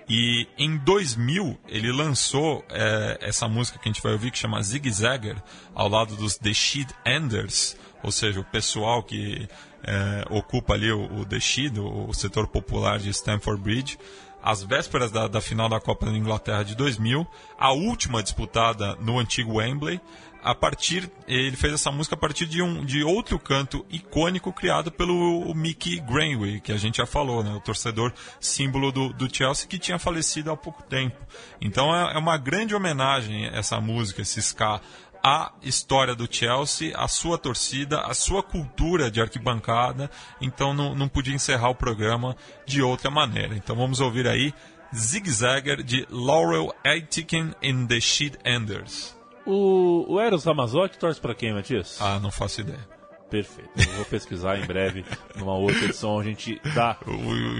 E em 2000 ele lançou é, essa música que a gente vai ouvir que chama Zig Zagger ao lado dos The Sheed Enders, ou seja, o pessoal que é, ocupa ali o, o The Sheed, o, o setor popular de Stamford Bridge às vésperas da, da, final da Copa da Inglaterra de 2000, a última disputada no antigo Wembley, a partir ele fez essa música a partir de um de outro canto icônico criado pelo Mickey Greenway que a gente já falou né o torcedor símbolo do, do Chelsea que tinha falecido há pouco tempo então é, é uma grande homenagem essa música esse ska a história do Chelsea, a sua torcida, a sua cultura de arquibancada. Então não, não podia encerrar o programa de outra maneira. Então vamos ouvir aí Zig Zagger de Laurel Aitken in the Sheet Enders. O, o Eros Ramazotti torce para quem, Matias? Ah, não faço ideia. Perfeito. Eu vou pesquisar em breve, numa outra edição, a gente dá.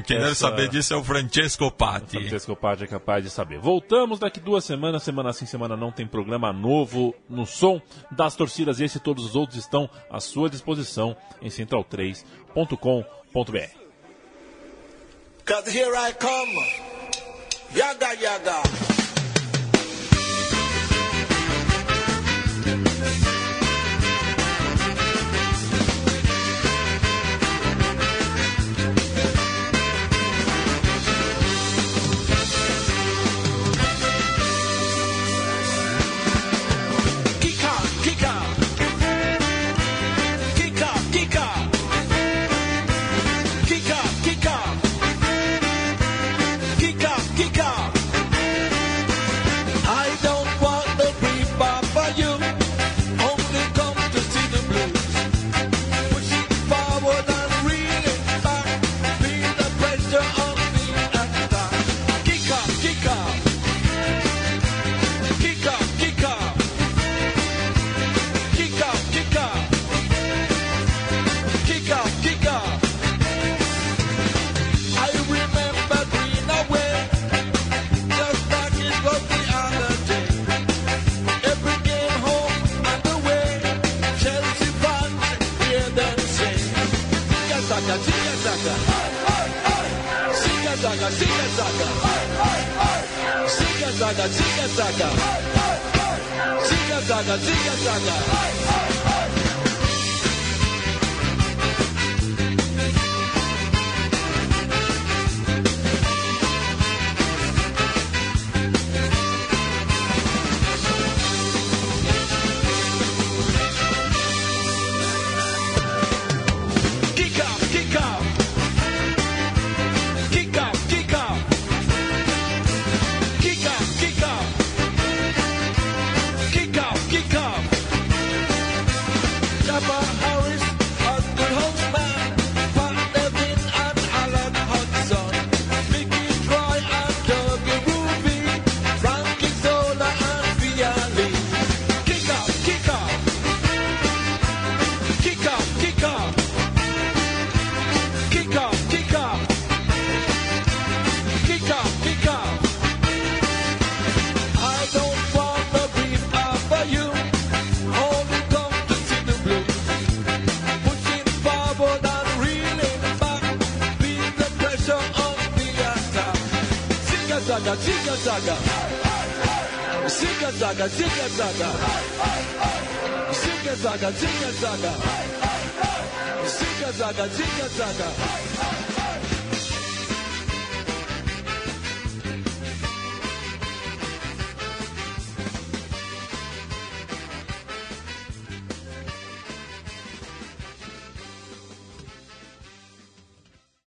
Quem essa... deve saber disso é o Francesco Patti. O Francesco Patti é capaz de saber. Voltamos daqui duas semanas, semana sim, semana não, tem programa novo no som das torcidas. Esse e todos os outros estão à sua disposição em central3.com.br. Cause here I come, yaga yaga. Zaga. Ziga zaga, ziga zaga. Saga.